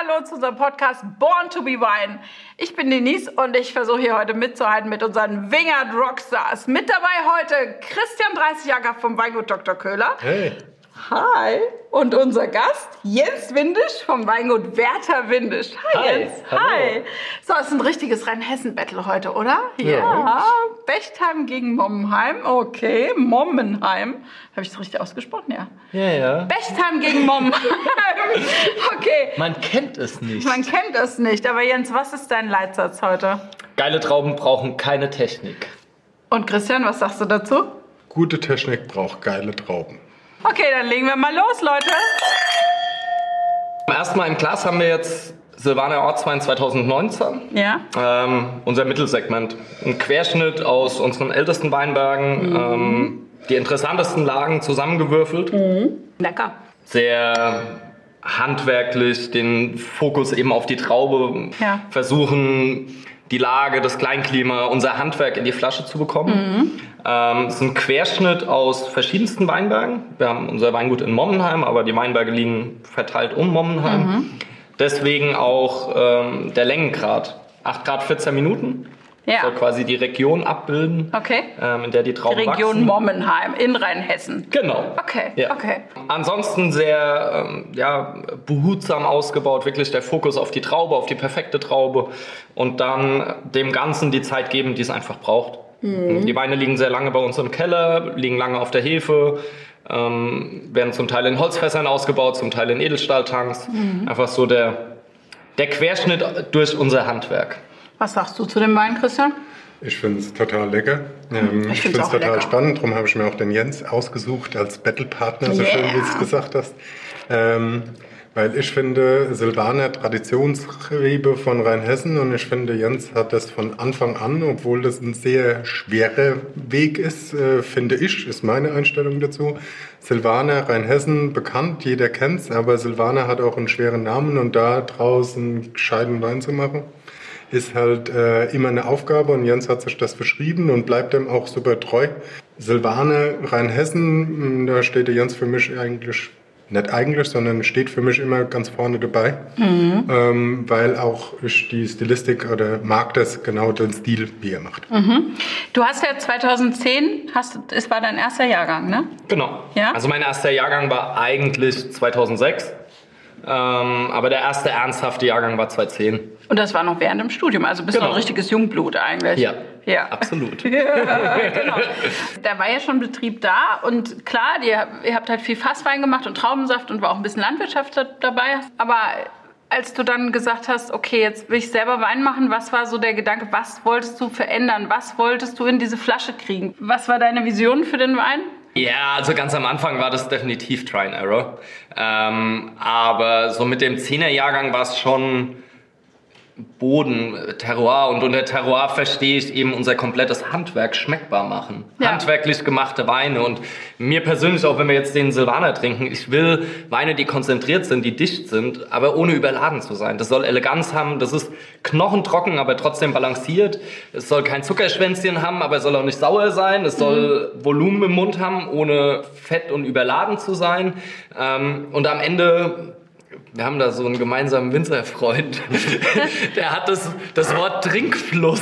hallo zu unserem Podcast Born to be Wine. Ich bin Denise und ich versuche hier heute mitzuhalten mit unseren Wingard Rockstars. Mit dabei heute Christian 30 Jahre vom Weingut Dr. Köhler. Hey. Hi. Und unser Gast Jens Windisch vom Weingut Werther Windisch. Hi, Hi. Jens. Hallo. Hi. So, es ist ein richtiges Rheinhessen-Battle heute, oder? Ja. Bechtheim gegen Mommenheim. Okay, Mommenheim. Habe ich das richtig ausgesprochen? Ja. Ja, ja. Bechtheim gegen Mommenheim. okay. Man kennt es nicht. Man kennt es nicht, aber Jens, was ist dein Leitsatz heute? Geile Trauben brauchen keine Technik. Und Christian, was sagst du dazu? Gute Technik braucht geile Trauben. Okay, dann legen wir mal los, Leute. Erstmal im Glas haben wir jetzt Silvaner Ortswein 2019. Ja. Ähm, unser Mittelsegment. Ein Querschnitt aus unseren ältesten Weinbergen. Ähm, die interessantesten Lagen zusammengewürfelt. Lecker. Sehr handwerklich den Fokus eben auf die Traube Ja. versuchen, die Lage, das Kleinklima, unser Handwerk in die Flasche zu bekommen. Ähm, es ist ein Querschnitt aus verschiedensten Weinbergen. Wir haben unser Weingut in Mommenheim, aber die Weinberge liegen verteilt um Mommenheim. Deswegen auch ähm, der Längengrad. 8 Grad 14 Minuten. Ja. Soll quasi die Region abbilden, Okay. ähm, in der die Trauben Region wachsen. Mommenheim in Rheinhessen. Genau. Okay, Ja. okay. Ansonsten sehr ähm, ja, behutsam ausgebaut, wirklich der Fokus auf die Traube, auf die perfekte Traube und dann dem Ganzen die Zeit geben, die es einfach braucht. Mhm. Die Weine liegen sehr lange bei uns im Keller, liegen lange auf der Hefe, ähm, werden zum Teil in Holzfässern ausgebaut, zum Teil in Edelstahltanks. Mhm. Einfach so der, der Querschnitt durch unser Handwerk. Was sagst du zu dem Wein, Christian? Ich finde es total lecker. Ähm, Ich finde es total lecker. spannend. Darum habe ich mir auch den Jens ausgesucht als Battlepartner, so Yeah. schön wie du es gesagt hast. Ähm, weil ich finde, Silvaner Traditionsrebe von Rheinhessen und ich finde, Jens hat das von Anfang an, obwohl das ein sehr schwerer Weg ist, äh, finde ich, ist meine Einstellung dazu. Silvaner, Rheinhessen, bekannt, jeder kennt's, aber Silvaner hat auch einen schweren Namen und da draußen gescheiten Wein zu machen ist halt äh, immer eine Aufgabe und Jens hat sich das verschrieben und bleibt dem auch super treu. Silvane, Rheinhessen, mh, da steht der Jens für mich eigentlich, nicht eigentlich, sondern steht für mich immer ganz vorne dabei, ähm, weil auch ich die Stilistik oder mag das genau den Stil, wie er macht. Du hast ja 2010, hast, es war dein erster Jahrgang, ne? Genau. Ja? Also mein erster Jahrgang war eigentlich 2006, ähm, aber der erste ernsthafte Jahrgang war 2010. Und das war noch während dem Studium, also bist du Genau. ein richtiges Jungblut eigentlich. Ja, Ja. absolut. Ja, genau. Da war ja schon Betrieb da und klar, ihr, ihr habt halt viel Fasswein gemacht und Traubensaft und war auch ein bisschen Landwirtschaft da- dabei. Aber als du dann gesagt hast, okay, jetzt will ich selber Wein machen, was war so der Gedanke, was wolltest du verändern? Was wolltest du in diese Flasche kriegen? Was war deine Vision für den Wein? Ja, also ganz am Anfang war das definitiv Try and Error. Ähm, aber so mit dem 10er-Jahrgang war es schon Boden, äh, Terroir. Und unter Terroir verstehe ich eben unser komplettes Handwerk schmeckbar machen. Ja. Handwerklich gemachte Weine. Und mir persönlich, auch wenn wir jetzt den Silvaner trinken, ich will Weine, die konzentriert sind, die dicht sind, aber ohne überladen zu sein. Das soll Eleganz haben, das ist knochentrocken, aber trotzdem balanciert. Es soll kein Zuckerschwänzchen haben, aber es soll auch nicht sauer sein. Es soll Volumen im Mund haben, ohne fett und überladen zu sein. Ähm, und am Ende wir haben da so einen gemeinsamen Winzerfreund, der hat das, das Wort Trinkfluss,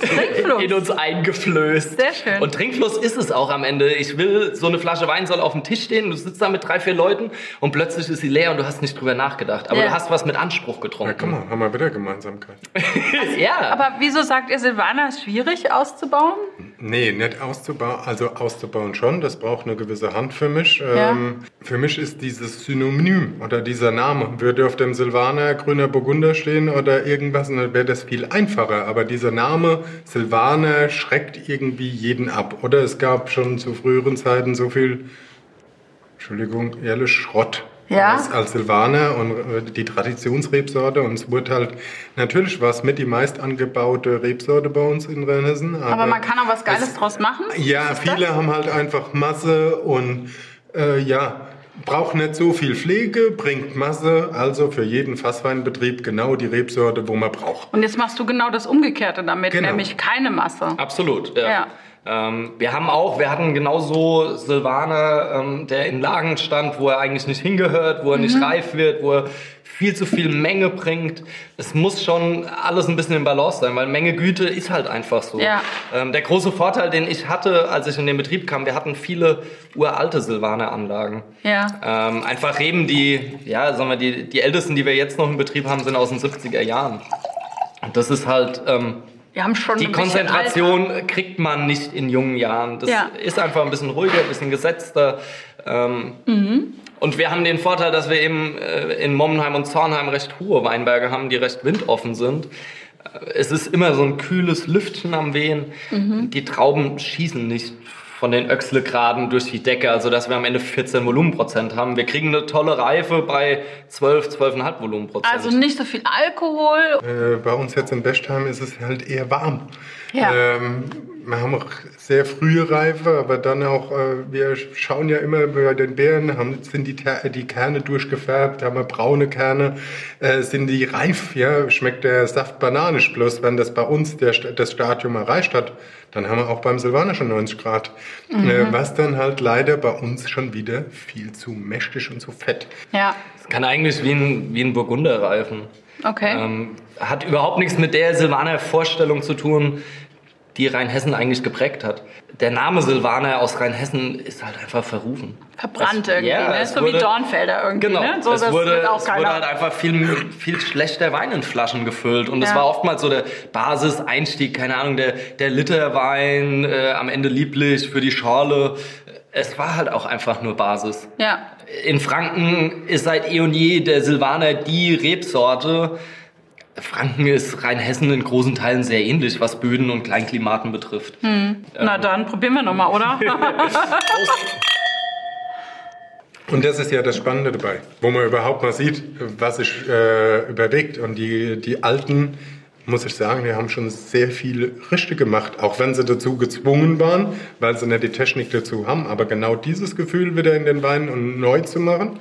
Trinkfluss. in uns eingeflößt. Sehr schön. Und Trinkfluss ist es auch am Ende. Ich will, so eine Flasche Wein soll auf dem Tisch stehen, du sitzt da mit drei, vier Leuten und plötzlich ist sie leer und du hast nicht drüber nachgedacht. Aber Ja. du hast was mit Anspruch Ja, getrunken. guck mal, haben wir wieder Gemeinsamkeit. Ja. Aber wieso sagt ihr, Silvaner ist schwierig auszubauen? Nee, nicht auszubauen, also auszubauen schon, das braucht eine gewisse Hand für mich. Ja. Ähm, für mich ist dieses Synonym oder dieser Name, würde auf dem Silvaner grüner Burgunder stehen oder irgendwas, dann wäre das viel einfacher. Aber dieser Name Silvaner schreckt irgendwie jeden ab. Oder es gab schon zu früheren Zeiten so viel, Entschuldigung, ehrlich Schrott. Ja. Als, Silvaner und äh, die Traditionsrebsorte und es wurde halt, natürlich war es mit die meist angebaute Rebsorte bei uns in Rheinhessen. Aber man kann auch was Geiles es- draus machen. ja, Ist das? viele haben halt einfach Masse und äh, ja, braucht nicht so viel Pflege, bringt Masse, also für jeden Fassweinbetrieb genau die Rebsorte, wo man braucht. Und jetzt machst du genau das Umgekehrte damit, Genau. nämlich keine Masse. Absolut, ja. Ja. Ähm, wir haben auch, wir hatten genauso Silvaner, ähm, der in Lagen stand, wo er eigentlich nicht hingehört, wo er nicht reif wird, wo er viel zu viel Menge bringt. Es muss schon alles ein bisschen im Balance sein, weil Menge Güte ist halt einfach so. Ja. Ähm, der große Vorteil, den ich hatte, als ich in den Betrieb kam, wir hatten viele uralte Silvaner-Anlagen. Ja. Ähm, einfach Reben, die, ja, sagen wir, die, die ältesten, die wir jetzt noch im Betrieb haben, sind aus den 70er Jahren. Und das ist halt, ähm, Wir haben schon die. Konzentration kriegt man nicht in jungen Jahren. Das Ja. ist einfach ein bisschen ruhiger, ein bisschen gesetzter. Ähm, Mhm. Und wir haben den Vorteil, dass wir eben äh, in Mommenheim und Zornheim recht hohe Weinberge haben, die recht windoffen sind. Äh, Es ist immer so ein kühles Lüftchen am Wehen. Mhm. Die Trauben schießen nicht von den Öchslegraden durch die Decke, also dass wir am Ende 14 Volumenprozent haben. Wir kriegen eine tolle Reife bei 12, 12,5 Volumenprozent. Also nicht so viel Alkohol. Äh, bei uns jetzt in Bestheim ist es halt eher warm. Ja. Ähm, wir haben auch sehr frühe Reife, aber dann auch, äh, wir schauen ja immer bei den Beeren, haben, sind die, die Kerne durchgefärbt, haben wir braune Kerne, äh, sind die reif, ja, schmeckt der Saft bananisch. Bloß wenn das bei uns der, das Stadium erreicht hat, dann haben wir auch beim Silvaner schon 90 Grad. Äh, was dann halt leider bei uns schon wieder viel zu mächtig und zu fett. Ja. Kann eigentlich wie ein, wie ein Burgunder reifen. Okay. Ähm, hat überhaupt nichts mit der Silvaner Vorstellung zu tun, die Rheinhessen eigentlich geprägt hat. Der Name Silvaner aus Rheinhessen ist halt einfach verrufen. Verbrannt Es- irgendwie, ja, ne? So wie wurde- Dornfelder irgendwie, Genau, ne? So, es, das wurde, es wurde halt einfach viel, viel schlechter Wein in Flaschen gefüllt. Und es Ja. war oftmals so der Basiseinstieg, keine Ahnung, der, der Literwein, äh, am Ende lieblich für die Schorle. Es war halt auch einfach nur Basis. ja. In Franken ist seit eh und je der Silvaner die Rebsorte. Franken ist Rheinhessen in großen Teilen sehr ähnlich, was Böden und Kleinklimaten betrifft. Na dann, probieren wir nochmal, oder? Und das ist ja das Spannende dabei, wo man überhaupt mal sieht, was sich äh, überlegt. Und die, die Alten, muss ich sagen, die haben schon sehr viel richtig gemacht, auch wenn sie dazu gezwungen waren, weil sie nicht die Technik dazu haben. Aber genau dieses Gefühl wieder in den Wein und neu zu machen,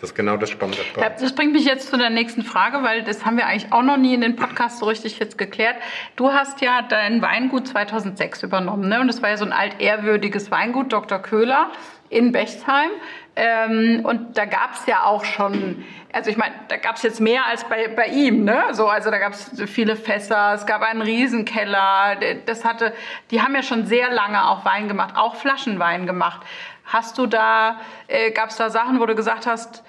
das ist genau das Spannende. Das bringt mich jetzt zu der nächsten Frage, weil das haben wir eigentlich auch noch nie in den Podcast so richtig jetzt geklärt. Du hast ja dein Weingut 2006 übernommen, ne? Und das war ja so ein altehrwürdiges Weingut, Dr. Köhler in Bechtsheim. Ähm, und da gab es ja auch schon, also ich meine, da gab es jetzt mehr als bei, bei ihm, ne? So, also da gab es viele Fässer, es gab einen Riesenkeller. Das hatte, die haben ja schon sehr lange auch Wein gemacht, auch Flaschenwein gemacht. Hast du da, äh, gab es da Sachen, wo du gesagt hast,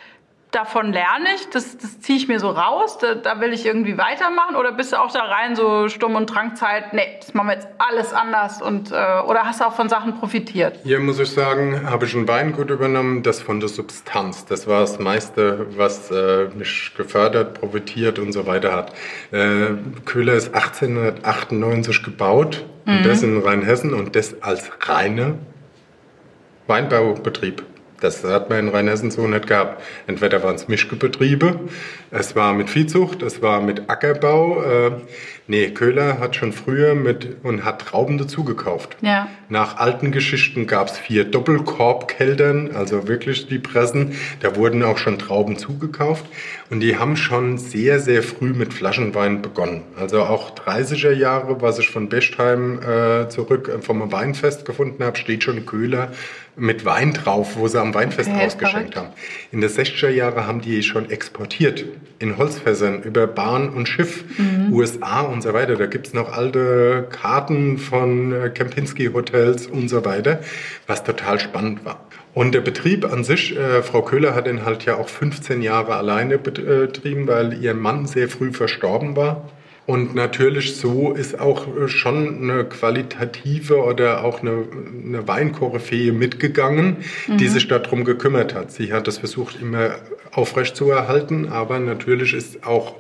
davon lerne ich, das, das ziehe ich mir so raus, da, da will ich irgendwie weitermachen? Oder bist du auch da rein so Sturm- und Drangzeit, nee, das machen wir jetzt alles anders und äh, oder hast du auch von Sachen profitiert? Hier muss ich sagen, habe ich ein Weingut übernommen, das von der Substanz. Das war das meiste, was äh, mich gefördert, profitiert und so weiter hat. Äh, Köhler ist 1898 gebaut und das in Rheinhessen und das als reine Weinbaubetrieb. Das hat man in Rheinhessen so nicht gehabt. Entweder waren es Mischbetriebe, es war mit Viehzucht, es war mit Ackerbau. Äh, nee, Köhler hat schon früher mit und hat Trauben dazugekauft. Ja. Nach alten Geschichten gab es vier Doppelkorbkeltern, also wirklich die Pressen. Da wurden auch schon Trauben zugekauft. Und die haben schon sehr, sehr früh mit Flaschenwein begonnen. Also auch 30er Jahre, was ich von Bestheim äh, zurück äh, vom Weinfest gefunden habe, steht schon Köhler mit Wein drauf, wo sie am Weinfest Okay, ausgeschenkt haben. In den 60er Jahren haben die schon exportiert. In Holzfässern über Bahn und Schiff, USA und so weiter. Da gibt's noch alte Karten von äh, Kempinski-Hotels und so weiter, was total spannend war. Und der Betrieb an sich, äh, Frau Köhler hat den halt ja auch 15 Jahre alleine betrieben, weil ihr Mann sehr früh verstorben war. Und natürlich so ist auch äh, schon eine qualitative oder auch eine, eine Weinkoryphäe mitgegangen, die sich darum gekümmert hat. Sie hat das versucht immer aufrecht zu erhalten, aber natürlich ist auch,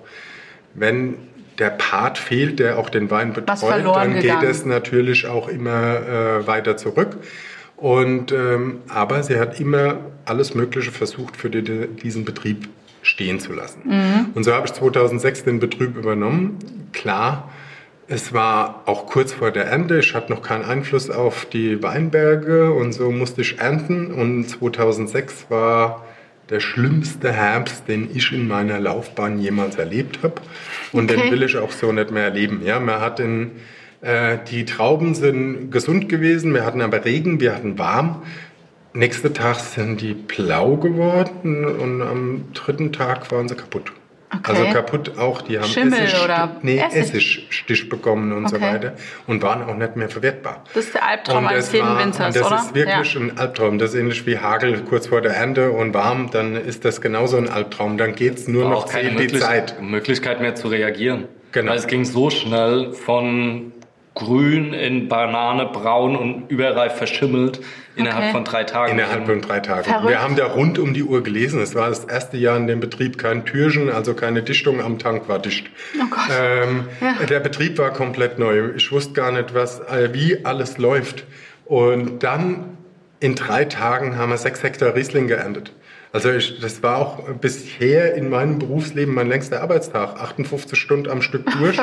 wenn der Part fehlt, der auch den Wein betreut, dann gegangen. geht es natürlich auch immer äh, weiter zurück. Und, ähm, aber sie hat immer alles Mögliche versucht, für die, diesen Betrieb stehen zu lassen. Mhm. Und so habe ich 2006 den Betrieb übernommen. Klar, es war auch kurz vor der Ernte. Ich hatte noch keinen Einfluss auf die Weinberge und so musste ich ernten. Und 2006 war der schlimmste Herbst, den ich in meiner Laufbahn jemals erlebt habe. Und Okay. den will ich auch so nicht mehr erleben. Ja, man hat in, äh, die Trauben sind gesund gewesen, wir hatten aber Regen, wir hatten warm. Nächster Tag sind die blau geworden und am dritten Tag waren sie kaputt. Okay. Also kaputt auch, die haben Schimmel Essig, oder nee, Essig? Essigstich bekommen und so Okay. weiter und waren auch nicht mehr verwertbar. Das ist der Albtraum eines das jeden war- Winzers, das oder? ist wirklich Ja. ein Albtraum. Das ist ähnlich wie Hagel kurz vor der Ernte und warm, dann ist das genauso ein Albtraum. Dann geht's nur War noch keine zählt die möglich Zeit. Möglichkeit mehr zu reagieren. Genau. Weil es ging so schnell von grün in Banane, braun und überreif verschimmelt innerhalb Okay. von drei Tagen. Innerhalb von drei Tagen. Verrückt. Wir haben da rund um die Uhr gelesen. Es war das erste Jahr in dem Betrieb kein Türchen, also keine Dichtung am Tank war dicht. Oh Gott. Ähm, Ja. Der Betrieb war komplett neu. Ich wusste gar nicht, was, äh, wie alles läuft. Und dann in drei Tagen haben wir sechs Hektar Riesling geerntet. Also ich, das war auch bisher in meinem Berufsleben mein längster Arbeitstag. 58 Stunden am Stück durch,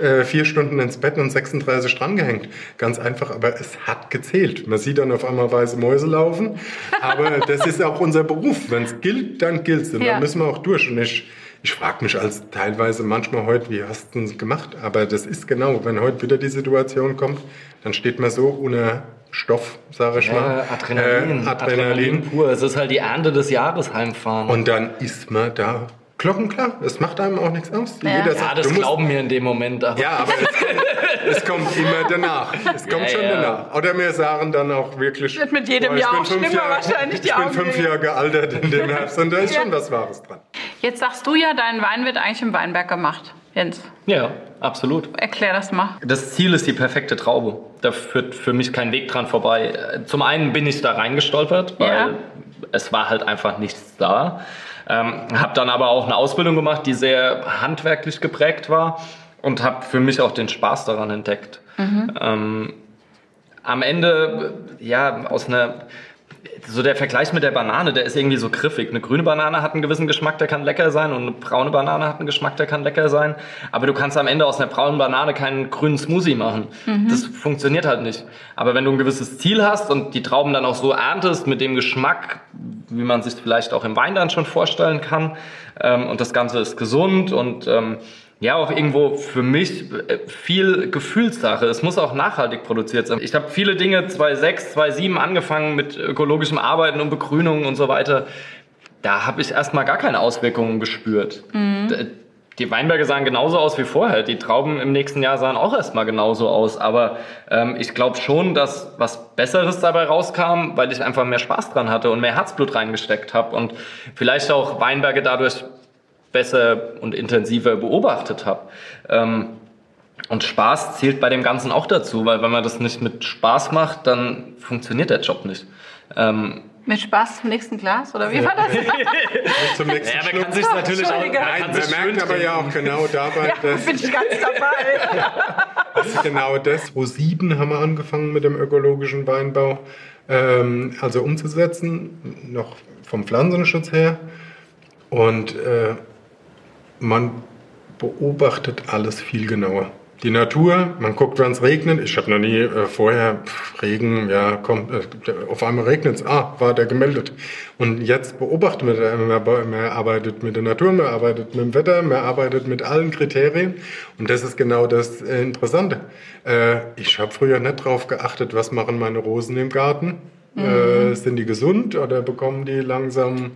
äh, vier Stunden ins Bett und 36 drangehängt. Ganz einfach, aber es hat gezählt. Man sieht dann auf einmal weiße Mäuse laufen, aber das ist auch unser Beruf. Wenn es gilt, dann gilt Und Ja. dann müssen wir auch durch. Und ich, ich frage mich als teilweise manchmal heute, wie hast du es gemacht? Aber das ist genau, wenn heute wieder die Situation kommt, dann steht man so unter Stoff, sage ich mal. Ja, Adrenalin, Äh, Adrenalin Adrenalin. pur. Es ist halt die Ernte des Jahres heimfahren. Und dann ist man da glockenklar. Es macht einem auch nichts aus. Ja. Jeder ja, sagt, das du musst glauben wir in dem Moment. Aber Ja, aber es kommt, es kommt immer danach. Es kommt Ja, schon ja. danach. Oder wir sagen dann auch wirklich. Wird mit jedem boah, Jahr auch schlimmer Jahre- wahrscheinlich, die Ich bin fünf. Jahre gealtert in dem Herbst und da ist Ja. schon was Wahres dran. Jetzt sagst du ja, dein Wein wird eigentlich im Weinberg gemacht. Jens, ja, absolut. erklär das mal. Das Ziel ist die perfekte Traube. Da führt für mich kein Weg dran vorbei. Zum einen bin ich da reingestolpert, weil Ja. es war halt einfach nichts da. Ähm, habe dann aber auch eine Ausbildung gemacht, die sehr handwerklich geprägt war und habe für mich auch den Spaß daran entdeckt. Ähm, am Ende, ja, aus einer, so der Vergleich mit der Banane, der ist irgendwie so griffig. Eine grüne Banane hat einen gewissen Geschmack, der kann lecker sein und eine braune Banane hat einen Geschmack, der kann lecker sein. Aber du kannst am Ende aus einer braunen Banane keinen grünen Smoothie machen. Das funktioniert halt nicht. Aber wenn du ein gewisses Ziel hast und die Trauben dann auch so erntest mit dem Geschmack, wie man sich vielleicht auch im Wein dann schon vorstellen kann, ähm, und das Ganze ist gesund und ähm, ja, auch irgendwo für mich äh, viel Gefühlssache. Es muss auch nachhaltig produziert sein. Ich habe viele Dinge 2006, 2007 angefangen mit ökologischem Arbeiten und Begrünung und so weiter. Da habe ich erstmal gar keine Auswirkungen gespürt. D- Die Weinberge sahen genauso aus wie vorher. Die Trauben im nächsten Jahr sahen auch erstmal genauso aus. Aber ähm, ich glaube schon, dass was Besseres dabei rauskam, weil ich einfach mehr Spaß dran hatte und mehr Herzblut reingesteckt habe und vielleicht auch Weinberge dadurch besser und intensiver beobachtet habe. Ähm, und Spaß zählt bei dem Ganzen auch dazu, weil wenn man das nicht mit Spaß macht, dann funktioniert der Job nicht. Ähm, Mit Spaß zum nächsten Glas? Oder wie war das? Zum nächsten ja, man kann sich natürlich auch, Nein, man merkt aber ja auch genau dabei, ja, dass bin ich ganz dabei. Das ist genau das. 2007 haben wir angefangen mit dem ökologischen Weinbau, ähm, also umzusetzen, noch vom Pflanzenschutz her. Und äh, man beobachtet alles viel genauer. Die Natur, man guckt, wann es regnet. Ich habe noch nie äh, vorher pff, Regen, ja, kommt, äh, auf einmal regnet es. Ah, war der gemeldet. Und jetzt beobachtet man, man, man arbeitet mit der Natur, man arbeitet mit dem Wetter, man arbeitet mit allen Kriterien. Und das ist genau das äh, Interessante. Äh, ich habe früher nicht drauf geachtet, was machen meine Rosen im Garten. Äh, sind die gesund oder bekommen die langsam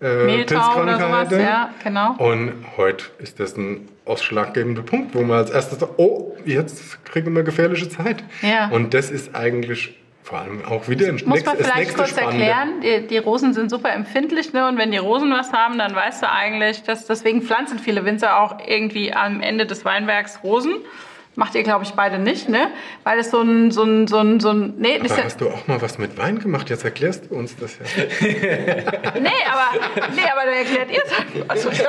äh, oder sowas, Pilzkrankheiten? ja, genau. Und heute ist das ein ausschlaggebender Punkt, wo man als erstes sagt, oh, jetzt kriegen wir gefährliche Zeit. Ja. Und das ist eigentlich vor allem auch wieder ein Muss man vielleicht kurz Spannende. erklären, die, die Rosen sind super empfindlich, ne? Und wenn die Rosen was haben, dann weißt du eigentlich, dass deswegen pflanzen viele Winzer auch irgendwie am Ende des Weinbergs Rosen. Macht ihr, glaube ich, beide nicht, ne? Weil es so ein, so ein, so ein, so ein, nee, Aber hast du auch mal was mit Wein gemacht? Jetzt erklärst du uns das ja. nee, aber, nee, aber dann erklärt ihr es halt. Also, ich Du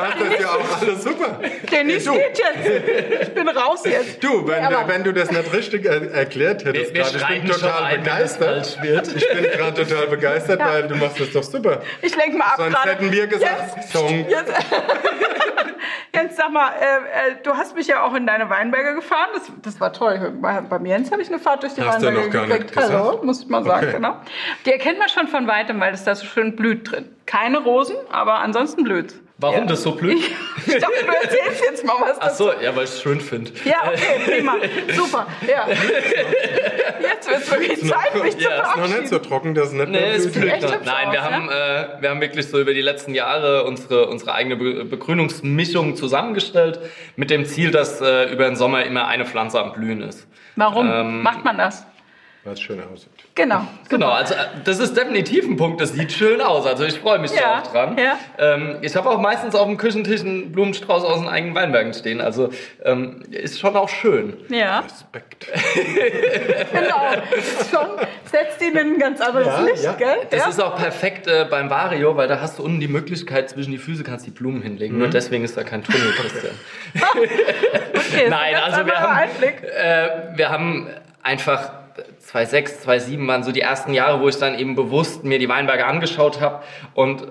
hast das ja auch alles super. Dennis Du. geht jetzt. Ich bin raus jetzt. Du, wenn, Nee, aber- wenn du das nicht richtig er erklärt hättest, Wir- wir ich bin total begeistert. Ich bin gerade total begeistert, Ja. weil du machst das doch super. Ich lenke mal ab Sonst gerade. hätten wir gesagt, Jetzt, Song. jetzt, jetzt sag mal, äh, äh, du hast mich ja auch in deine Weinberge gefahren. Das, das war toll. Bei, beim Jens habe ich eine Fahrt durch die Hast Weinberge gekriegt. Hallo, muss ich mal sagen, Okay. genau. Die erkennt man schon von weitem, weil es da so schön blüht drin. Keine Rosen, aber ansonsten blüht. Warum Ja. das so blüht? Ich dachte, du erzählst jetzt mal was Ach dazu. so, ja, weil ich es schön finde. Ja, okay, prima. Super. Ja. Jetzt wird es wirklich Zeit, mich zu Ja, ist Ist noch verabschieden. nicht so trocken, dass es nicht Nee, noch. hübsch Nein, wir aus, haben, äh, wir haben wirklich so über die letzten Jahre unsere, unsere eigene Be Begrünungsmischung zusammengestellt mit dem Ziel, dass äh, über den Sommer immer eine Pflanze am Blühen ist. Warum Ähm, macht man das? Weil es schön aussieht. Genau. Genau, also äh, das ist definitiv ein Punkt, das sieht schön aus. Also ich freue mich Ja, auch dran. ja. Ähm, ich habe auch meistens auf dem Küchentisch einen Blumenstrauß aus den eigenen Weinbergen stehen. Also ähm, ist schon auch schön. Ja, Respekt. genau. Ist Schon setzt ihn in ein ganz anderes Ja, Licht, ja. gell? Das ja? ist auch perfekt äh, beim Vario, weil da hast du unten die Möglichkeit, zwischen die Füße kannst die Blumen hinlegen. Mhm. Nur deswegen ist da kein Tunnel, Christian. okay, Nein, also wir haben, äh, wir haben einfach 2006, 2007 waren so die ersten Jahre, wo ich dann eben bewusst mir die Weinberge angeschaut habe. Und äh,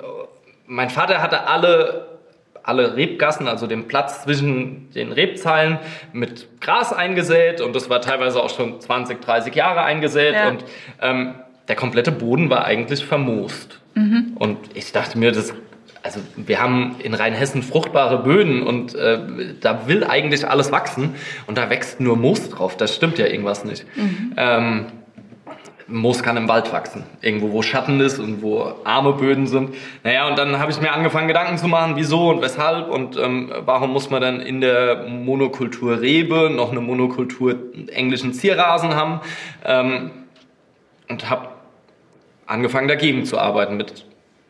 mein Vater hatte alle, alle Rebgassen, also den Platz zwischen den Rebzeilen mit Gras eingesät. Und das war teilweise auch schon 20, 30 Jahre eingesät. Ja. Und ähm, der komplette Boden war eigentlich vermoost. Und ich dachte mir, das also wir haben in Rheinhessen fruchtbare Böden und äh, da will eigentlich alles wachsen und da wächst nur Moos drauf. Das stimmt ja irgendwas nicht. Ähm, Moos kann im Wald wachsen, irgendwo wo Schatten ist und wo arme Böden sind. Naja, und dann habe ich mir angefangen, Gedanken zu machen, wieso und weshalb und ähm, warum muss man dann in der Monokultur Rebe noch eine Monokultur englischen Zierrasen haben ähm, und habe angefangen dagegen zu arbeiten mit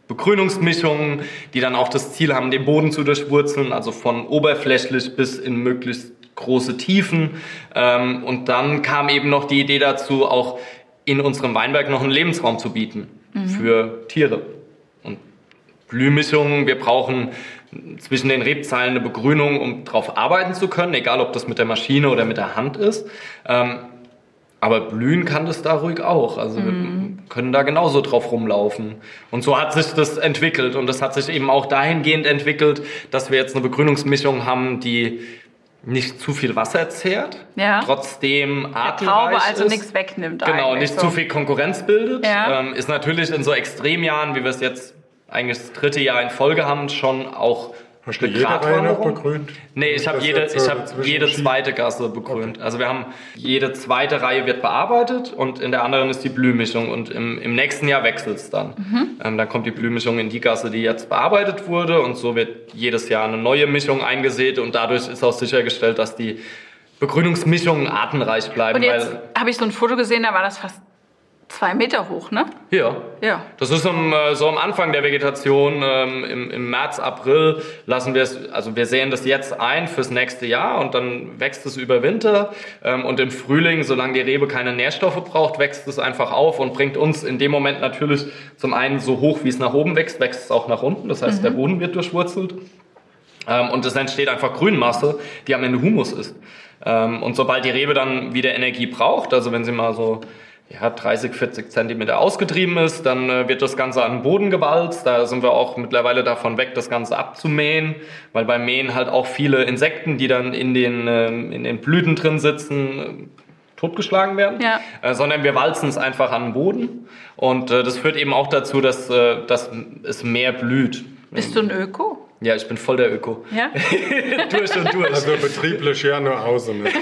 Begrünungsmischungen, die dann auch das Ziel haben, den Boden zu durchwurzeln, also von oberflächlich bis in möglichst große Tiefen. Ähm, und dann kam eben noch die Idee dazu, auch in unserem Weinberg noch einen Lebensraum zu bieten für Tiere. Und Blühmischungen, wir brauchen zwischen den Rebzeilen eine Begrünung, um drauf arbeiten zu können, egal ob das mit der Maschine oder mit der Hand ist. Aber blühen kann das da ruhig auch. Also wir können da genauso drauf rumlaufen. Und so hat sich das entwickelt. Und das hat sich eben auch dahingehend entwickelt, dass wir jetzt eine Begrünungsmischung haben, die nicht zu viel Wasser zehrt, Ja. trotzdem Der artenreich Traube also ist. nichts wegnimmt. Genau, nicht so. zu viel Konkurrenz bildet. Ja. Ähm, ist natürlich in so Extremjahren, wie wir es jetzt eigentlich das dritte Jahr in Folge haben, schon auch Hast du jede Reihe noch begrünt? Nee, ich habe jede, ich hab dazwischen jede zweite Gasse begrünt. Also wir haben jede zweite Reihe wird bearbeitet und in der anderen ist die Blühmischung und im, im nächsten Jahr wechselt es dann. Ähm, dann kommt die Blühmischung in die Gasse, die jetzt bearbeitet wurde und so wird jedes Jahr eine neue Mischung eingesät und dadurch ist auch sichergestellt, dass die Begrünungsmischungen artenreich bleiben. Und jetzt habe ich so ein Foto gesehen, da war das fast zwei Meter hoch, ne? ja, Ja. Das ist am, äh, so am Anfang der Vegetation, ähm, im, im März, April lassen wir es, also wir säen das jetzt ein fürs nächste Jahr und dann wächst es über Winter ähm, und im Frühling, solange die Rebe keine Nährstoffe braucht, wächst es einfach auf und bringt uns in dem Moment natürlich zum einen so hoch, wie es nach oben wächst, wächst es auch nach unten, das heißt der Boden wird durchwurzelt ähm, und es entsteht einfach Grünmasse, die am Ende Humus ist. Ähm, und sobald die Rebe dann wieder Energie braucht, also wenn sie mal so ja, 30, 40 Zentimeter ausgetrieben ist, dann äh, wird das Ganze an den Boden gewalzt. Da sind wir auch mittlerweile davon weg, das Ganze abzumähen, weil beim Mähen halt auch viele Insekten, die dann in den, ähm, in den Blüten drin sitzen, äh, totgeschlagen werden, Ja. äh, sondern wir walzen es einfach an den Boden. Und äh, das führt eben auch dazu, dass, äh, dass es mehr blüht. Bist du ein Öko? Ja, ich bin voll der Öko. Ja? durch und durch. Also betrieblich ja nur außen. Ne?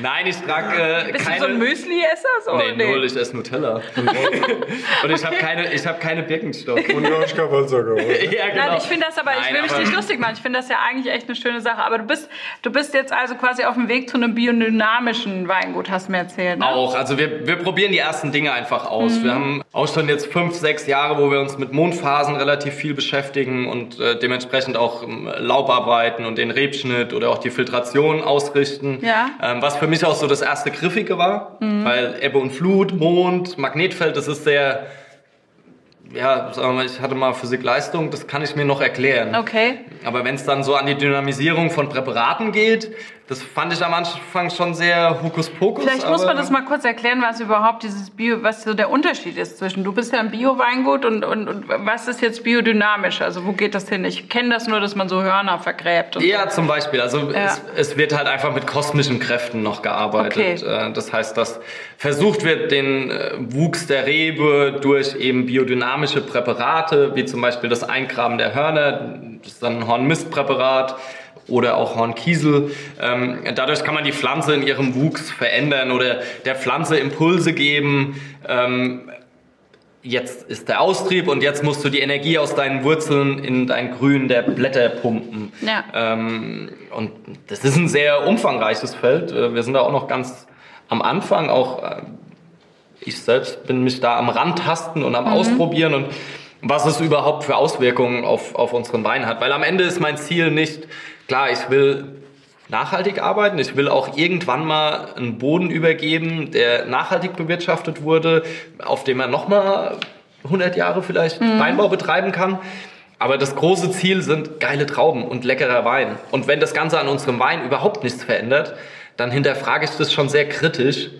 Nein, ich trage äh, Bist keine... du so ein Müsli-Esser? So? Nee, null, ich esse Nutella. und ich habe keine, ich hab keine Birkenstock. Und Joschka Wolzogo. ja, genau. Nein, ich finde das aber, ich Nein, will mich aber- nicht lustig machen. Ich finde das ja eigentlich echt eine schöne Sache. Aber du bist, du bist jetzt also quasi auf dem Weg zu einem biodynamischen Weingut, hast du mir erzählt. Ne? Auch, also wir, wir probieren die ersten Dinge einfach aus. Wir haben auch schon jetzt fünf, sechs Jahre, wo wir uns mit Mondphasen relativ viel beschäftigen und äh, dementsprechend auch ähm, Laubarbeiten und den Rebschnitt oder auch die Filtration ausrichten. Ja. Ähm, was für mich auch so das erste Griffige war, weil Ebbe und Flut, Mond, Magnetfeld, das ist sehr, ja, sagen wir mal, ich hatte mal Physik-Leistung, das kann ich mir noch erklären. Okay. Aber wenn es dann so an die Dynamisierung von Präparaten geht, Das fand ich am Anfang schon sehr Hokuspokus. Vielleicht muss man das mal kurz erklären, was überhaupt dieses Bio, was so der Unterschied ist zwischen, du bist ja ein Bio-Weingut und, und, und was ist jetzt biodynamisch? Also wo geht das hin? Ich kenne das nur, dass man so Hörner vergräbt. Und Ja, zum Beispiel. Also Ja. es, es wird halt einfach mit kosmischen Kräften noch gearbeitet. Okay. Äh, Das heißt, dass versucht wird, den äh, Wuchs der Rebe durch eben biodynamische Präparate, wie zum Beispiel das Eingraben der Hörner, das ist dann ein Hornmistpräparat oder auch Hornkiesel. Ähm, dadurch kann man die Pflanze in ihrem Wuchs verändern oder der Pflanze Impulse geben. Ähm, jetzt ist der Austrieb und jetzt musst du die Energie aus deinen Wurzeln in dein Grün der Blätter pumpen. Ja. Ähm, und das ist ein sehr umfangreiches Feld. Äh, Wir sind da auch noch ganz am Anfang. Auch äh, ich selbst bin mich da am Randtasten und am Ausprobieren und was es überhaupt für Auswirkungen auf, auf unseren Wein hat. Weil am Ende ist mein Ziel nicht, klar, ich will nachhaltig arbeiten. Ich will auch irgendwann mal einen Boden übergeben, der nachhaltig bewirtschaftet wurde, auf dem er nochmal 100 Jahre vielleicht Weinbau betreiben kann. Aber das große Ziel sind geile Trauben und leckerer Wein. Und wenn das Ganze an unserem Wein überhaupt nichts verändert, dann hinterfrage ich das schon sehr kritisch,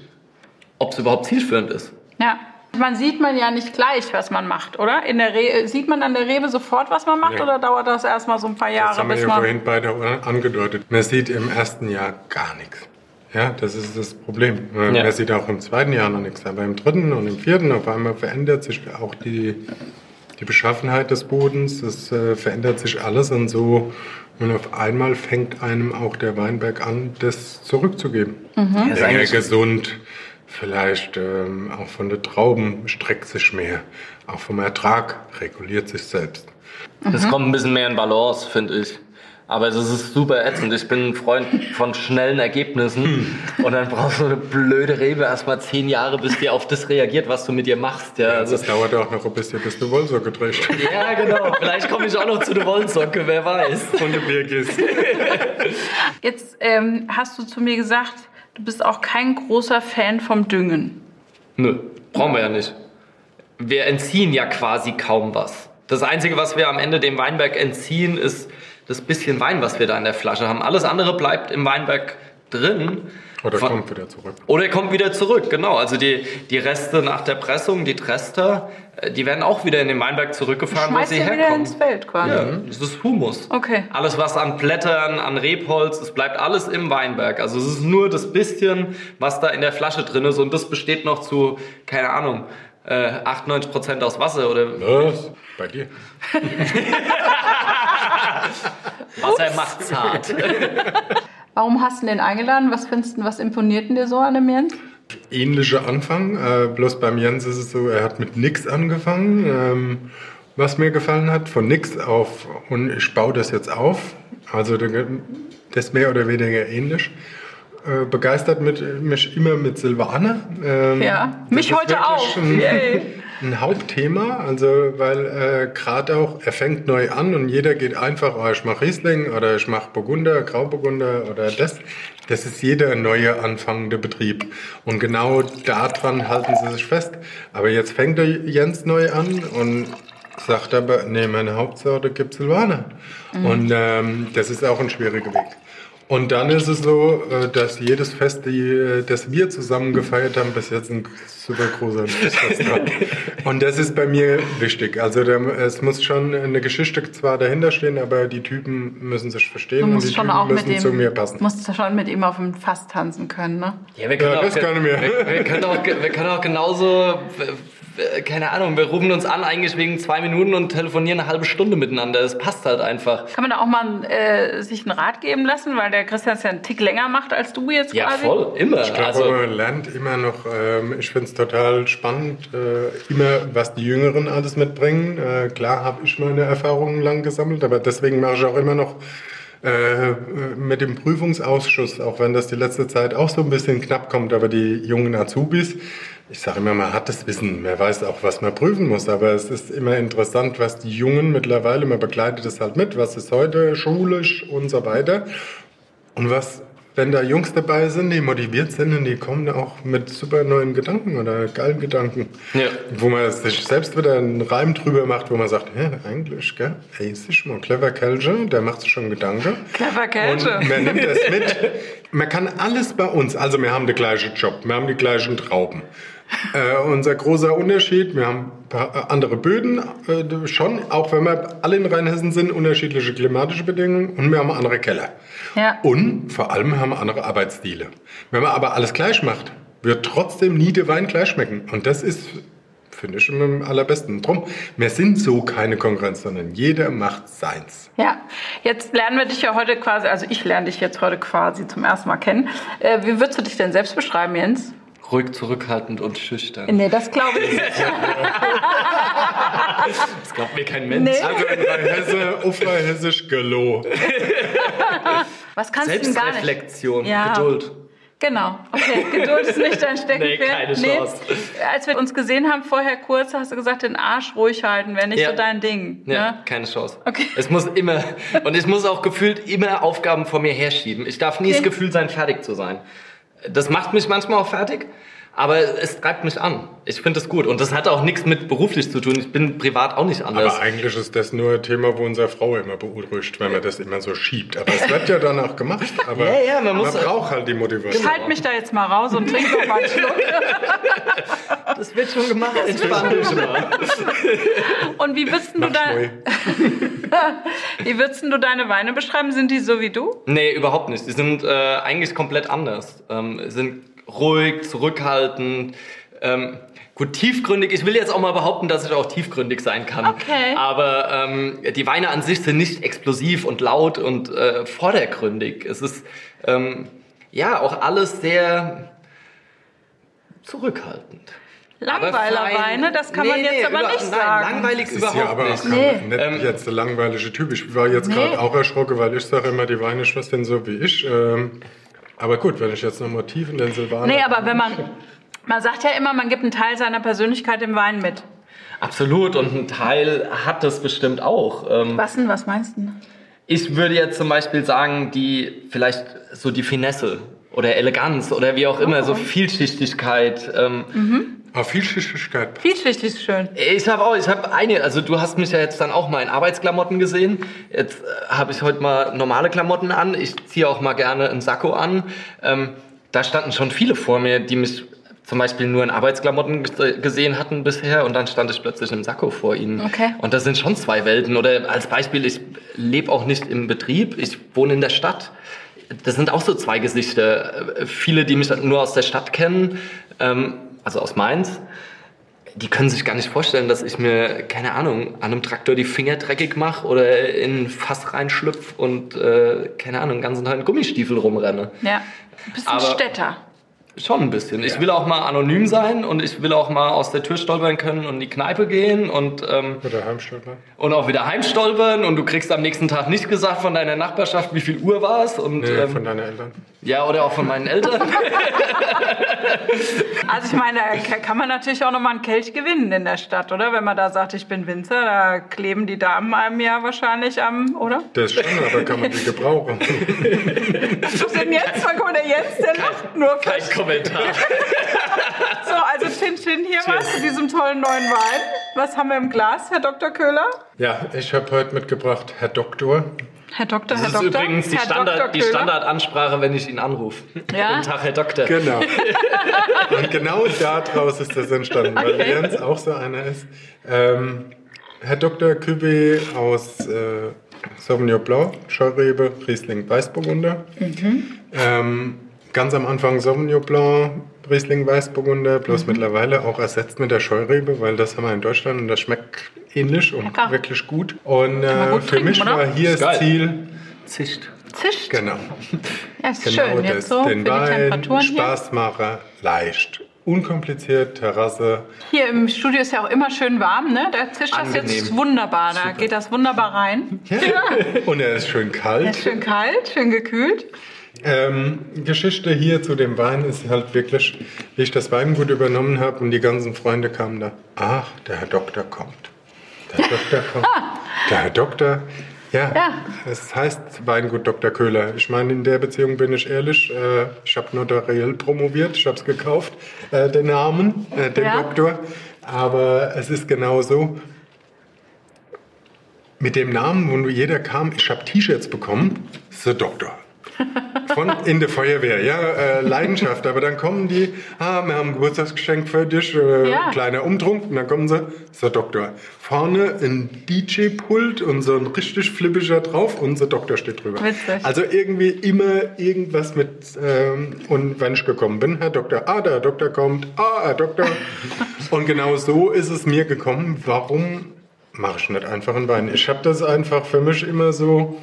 ob es überhaupt zielführend ist. Ja. Man sieht man ja nicht gleich, was man macht, oder? In der Re sieht man an der Rebe sofort, was man macht, Nee. oder dauert das erstmal so ein paar Das Jahre, haben wir bis ja man. vorhin beide angedeutet. Man sieht im ersten Jahr gar nichts. Ja, das ist das Problem. Ja. Man sieht auch im zweiten Jahr noch nichts, aber im dritten und im vierten auf einmal verändert sich auch die, die Beschaffenheit des Bodens, es äh, verändert sich alles und so und auf einmal fängt einem auch der Weinberg an, das zurückzugeben. Das ist Länger eigentlich- gesund, vielleicht ähm, auch von den Trauben streckt sich mehr, auch vom Ertrag reguliert sich selbst. Es kommt ein bisschen mehr in Balance, finde ich. Aber es ist super ätzend. Ich bin ein Freund von schnellen Ergebnissen. Und dann brauchst du eine blöde Rebe erstmal zehn Jahre, bis die auf das reagiert, was du mit ihr machst. Ja, Also also, es dauert auch noch ein bisschen, bis du Wollsocke drehst. ja genau. Vielleicht komme ich auch noch zu der Wollsocke, wer weiß. Und du Bier gehst. Jetzt ähm, hast du zu mir gesagt, du bist auch kein großer Fan vom Düngen. Nö, brauchen wir ja nicht. Wir entziehen ja quasi kaum was. Das Einzige, was wir am Ende dem Weinberg entziehen, ist das bisschen Wein, was wir da in der Flasche haben. Alles andere bleibt im Weinberg drin. Oder Von- kommt wieder zurück. Oder er kommt wieder zurück, genau. Also die, die Reste nach der Pressung, die Trester, äh, die werden auch wieder in den Weinberg zurückgefahren, wo sie du wieder herkommen. ins Feld quasi. Ja, das ist Humus. Okay. Alles, was an Blättern, an Rebholz, es bleibt alles im Weinberg. Also es ist nur das bisschen, was da in der Flasche drin ist und das besteht noch zu, keine Ahnung, äh, 98 Prozent aus Wasser oder Was? Bei dir? Wasser macht zart. Warum hast du den eingeladen? Was findest du, was imponiert denn dir so an dem Jens? Ähnlicher Anfang, äh, bloß beim Jens ist es so, er hat mit nix angefangen, ähm, was mir gefallen hat, von nix auf und ich baue das jetzt auf. Also das ist mehr oder weniger ähnlich. Äh, begeistert mit, mich immer mit Silvaner. Ähm, Ja, mich heute auch. Ein. ein Hauptthema, also weil äh, gerade auch, er fängt neu an und jeder geht einfach, oh, ich mache Riesling oder ich mache Burgunder, Grauburgunder oder das. Das ist jeder neue anfangende Betrieb. Und genau daran halten sie sich fest. Aber jetzt fängt der Jens neu an und sagt aber, nee, meine Hauptsorte gibt Silvaner. Und ähm, das ist auch ein schwieriger Weg. Und dann ist es so, äh, dass jedes Fest, die, äh, das wir zusammen gefeiert haben, bis jetzt ein super großer Fest war. Und das ist bei mir wichtig. Also es muss schon eine Geschichte zwar dahinter stehen, aber die Typen müssen sich verstehen Du und die musst schon Typen auch mit müssen zu mir ihm, passen. musst schon mit ihm auf dem Fass tanzen können, ne? Ja, wir können, Ja, auch, das kann ich mir. Wir, wir, können auch, wir können auch genauso, keine Ahnung, wir rufen uns an eigentlich wegen zwei Minuten und telefonieren eine halbe Stunde miteinander. Das passt halt einfach. Kann man da auch mal äh, sich einen Rat geben lassen, weil der Christian es ja einen Tick länger macht als du jetzt Ja, quasi? voll, immer. Ich glaube, Also, man lernt immer noch, ähm, ich finde es total spannend, äh, immer was die Jüngeren alles mitbringen. Äh, klar habe ich meine Erfahrungen lang gesammelt, aber deswegen mache ich auch immer noch äh, mit dem Prüfungsausschuss, auch wenn das die letzte Zeit auch so ein bisschen knapp kommt, aber die jungen Azubis, ich sage immer, man hat das Wissen, man weiß auch, was man prüfen muss, aber es ist immer interessant, was die Jungen mittlerweile, man begleitet es halt mit, was ist heute schulisch und so weiter. Und was wenn da Jungs dabei sind, die motiviert sind und die kommen auch mit super neuen Gedanken oder geilen Gedanken. Ja. Wo man sich selbst wieder einen Reim drüber macht, wo man sagt, hä, eigentlich, gell? Ey, ist schon mal clever Kelge, der macht sich schon Gedanken. Clever Kälte. Und man nimmt das mit. Man kann alles bei uns, also wir haben den gleichen Job, wir haben die gleichen Trauben. Äh, unser großer Unterschied, wir haben äh, andere Böden, äh, schon, auch wenn wir alle in Rheinhessen sind, unterschiedliche klimatische Bedingungen und wir haben andere Keller. Ja. Und vor allem haben wir andere Arbeitsstile. Wenn man aber alles gleich macht, wird trotzdem nie der Wein gleich schmecken. Und das ist, finde ich, am allerbesten. Drum, wir sind so keine Konkurrenz, sondern jeder macht seins. Ja, jetzt lernen wir dich ja heute quasi, also ich lerne dich jetzt heute quasi zum ersten Mal kennen. Äh, wie würdest du dich denn selbst beschreiben, Jens? Ruhig, zurückhaltend und schüchtern. Nee, das glaube ich nicht. Das glaubt mir kein Mensch. Nee. Also in Rheinhesse, auf Rheinhessisch Gelo. Was kannst du denn gar nicht? Selbstreflexion, Ja. Geduld. Genau, okay. Geduld ist nicht dein Steckenpferd. Nee, keine Chance. Als wir uns gesehen haben vorher kurz, hast du gesagt, den Arsch ruhig halten, wäre nicht Ja. so dein Ding. Ja, Ne? keine Chance. Okay. Es muss immer, und ich muss auch gefühlt immer Aufgaben vor mir herschieben. Ich darf nie Okay. das Gefühl sein, fertig zu sein. Das macht mich manchmal auch fertig, aber es treibt mich an. Ich finde es gut. Und das hat auch nichts mit beruflich zu tun. Ich bin privat auch nicht anders. Aber eigentlich ist das nur ein Thema, wo unsere Frau immer beunruhigt, wenn man das immer so schiebt. Aber es wird ja dann auch gemacht. Aber Ja, ja, man muss- braucht halt die Motivation. Ich halte mich da jetzt mal raus und trinke noch mal einen Schluck. das wird schon gemacht. Entspann dich mal. Und wie würdest du, wie würdest du deine Weine beschreiben? Sind die so wie du? Nee, überhaupt nicht. Die sind äh, eigentlich komplett anders. Ähm, sind ruhig, zurückhaltend. Ähm, gut, tiefgründig. Ich will jetzt auch mal behaupten, dass ich auch tiefgründig sein kann. Okay. Aber ähm, die Weine an sich sind nicht explosiv und laut und äh, vordergründig. Es ist ähm, ja auch alles sehr zurückhaltend. Aber. Langweilerweine, das kann man Nee, jetzt nee, aber über- nicht nein, sagen. langweilig Das ist ja überhaupt aber auch nicht. kein, Nee. nicht Ähm, jetzt der langweilige Typ. Ich war jetzt Nee. gerade auch erschrocken, weil ich sage immer, die Weineschwestern so wie ich. Ähm, aber gut, wenn ich jetzt noch Motiv in den Silvaner... Nee, aber wenn man, man sagt ja immer, man gibt einen Teil seiner Persönlichkeit im Wein mit. Absolut. Und ein Teil hat das bestimmt auch. Ähm, Was denn, was meinst du? Ich würde jetzt zum Beispiel sagen, die vielleicht so die Finesse oder Eleganz oder wie auch immer, so Vielschichtigkeit. Ähm, Ah, Vielschichtigkeit. Vielschichtig ist schön. Ich habe auch, ich habe eine, also du hast mich ja jetzt dann auch mal in Arbeitsklamotten gesehen. Jetzt äh, habe ich heute mal normale Klamotten an. Ich ziehe auch mal gerne einen Sakko an. Ähm, da standen schon viele vor mir, die mich zum Beispiel nur in Arbeitsklamotten ges- gesehen hatten bisher und dann stand ich plötzlich im Sakko vor ihnen. Okay. Und das sind schon zwei Welten. Oder als Beispiel, ich lebe auch nicht im Betrieb, ich wohne in der Stadt. Das sind auch so zwei Gesichter. Äh, Viele, die mich nur aus der Stadt kennen, ähm, also aus Mainz, die können sich gar nicht vorstellen, dass ich mir, keine Ahnung, an einem Traktor die Finger dreckig mache oder in ein Fass reinschlüpf und, äh, keine Ahnung, den ganzen Tag in Gummistiefel rumrenne. Ja. Ein bisschen Aber- Städter. Schon ein bisschen. Ich will auch mal anonym sein und ich will auch mal aus der Tür stolpern können und in die Kneipe gehen und, ähm, Oder Heimstolper. und auch wieder heimstolpern und du kriegst am nächsten Tag nicht gesagt von deiner Nachbarschaft, wie viel Uhr war es und Nee, ähm, von deinen Eltern. ja, oder auch von meinen Eltern. Also ich meine, da kann man natürlich auch nochmal einen Kelch gewinnen in der Stadt, oder? Wenn man da sagt, ich bin Winzer, da kleben die Damen einem ja wahrscheinlich am, oder? Das schon, aber kann man die gebrauchen. Was ist denn jetzt? Guck mal, der Jens, der lacht nur. Kein Kommentar. So, also Chin Chin hier was zu diesem tollen neuen Wein. Was haben wir im Glas, Herr Dr. Köhler? Ja, ich habe heute mitgebracht, Herr Doktor. Herr Doktor, Das Herr ist Doktor. übrigens die, Herr Standard, die. Standardansprache, wenn ich ihn anrufe. Ja? Guten Tag, Herr Doktor. Genau. Und genau daraus ist das entstanden, weil Okay. Jens auch so einer ist. Ähm, Herr Dr. Cuvée aus äh, Sauvignon Blanc, Scheurebe, Riesling Weißburgunder. Ähm, ganz am Anfang Sauvignon Blanc, Riesling Weißburgunder, bloß mittlerweile auch ersetzt mit der Scheurebe, weil das haben wir in Deutschland und das schmeckt ähnlich und Lecker. wirklich gut. Und äh, gut für trinken, mich oder? war hier Ist das. Ziel, Zischt. Zischt. genau, Ja, ist Genau schön. das. Jetzt so Den die Wein, Temperaturen hier. Spaßmacher, leicht. Unkompliziert, Terrasse. Hier im Studio ist ja auch immer schön warm, ne? Da zischt das jetzt Angenehm. wunderbar. Da geht das wunderbar rein. Und er ist schön Er kalt. ist schön kalt, schön gekühlt. Ähm, Geschichte hier zu dem Wein ist halt wirklich, wie ich das Weingut übernommen habe und die ganzen Freunde kamen da. Ach, der Herr Doktor kommt. Der Herr Doktor kommt. Der Herr Doktor. Ja, Ja. es heißt Weingut Dr. Köhler. Ich meine, in der Beziehung bin ich ehrlich. Äh, ich habe notariell promoviert, ich habe es gekauft, äh, den Namen, äh, den Ja. Doktor. Aber es ist genau so. Mit dem Namen, wo jeder kam, ich habe T-Shirts bekommen, The Doktor. Von in der Feuerwehr, ja, äh, Leidenschaft. Aber dann kommen die, ah, wir haben ein Geburtstagsgeschenk für dich, äh, Ja. kleiner Umtrunk. Und dann kommen sie, so Doktor. Vorne ein DJ-Pult und so ein richtig flippischer drauf und so Doktor steht drüber. Witzig. Also irgendwie immer irgendwas mit, ähm, und wenn ich gekommen bin, Herr Doktor, ah, der Doktor kommt, ah, Herr Doktor. und genau so ist es mir gekommen. Warum mache ich nicht einfach einen Wein? Ich habe das einfach für mich immer so,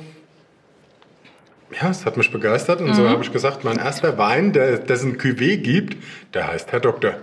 ja, es hat mich begeistert und Mhm. so habe ich gesagt, mein erster Wein, der dessen Cuvée gibt, der heißt Herr Doktor.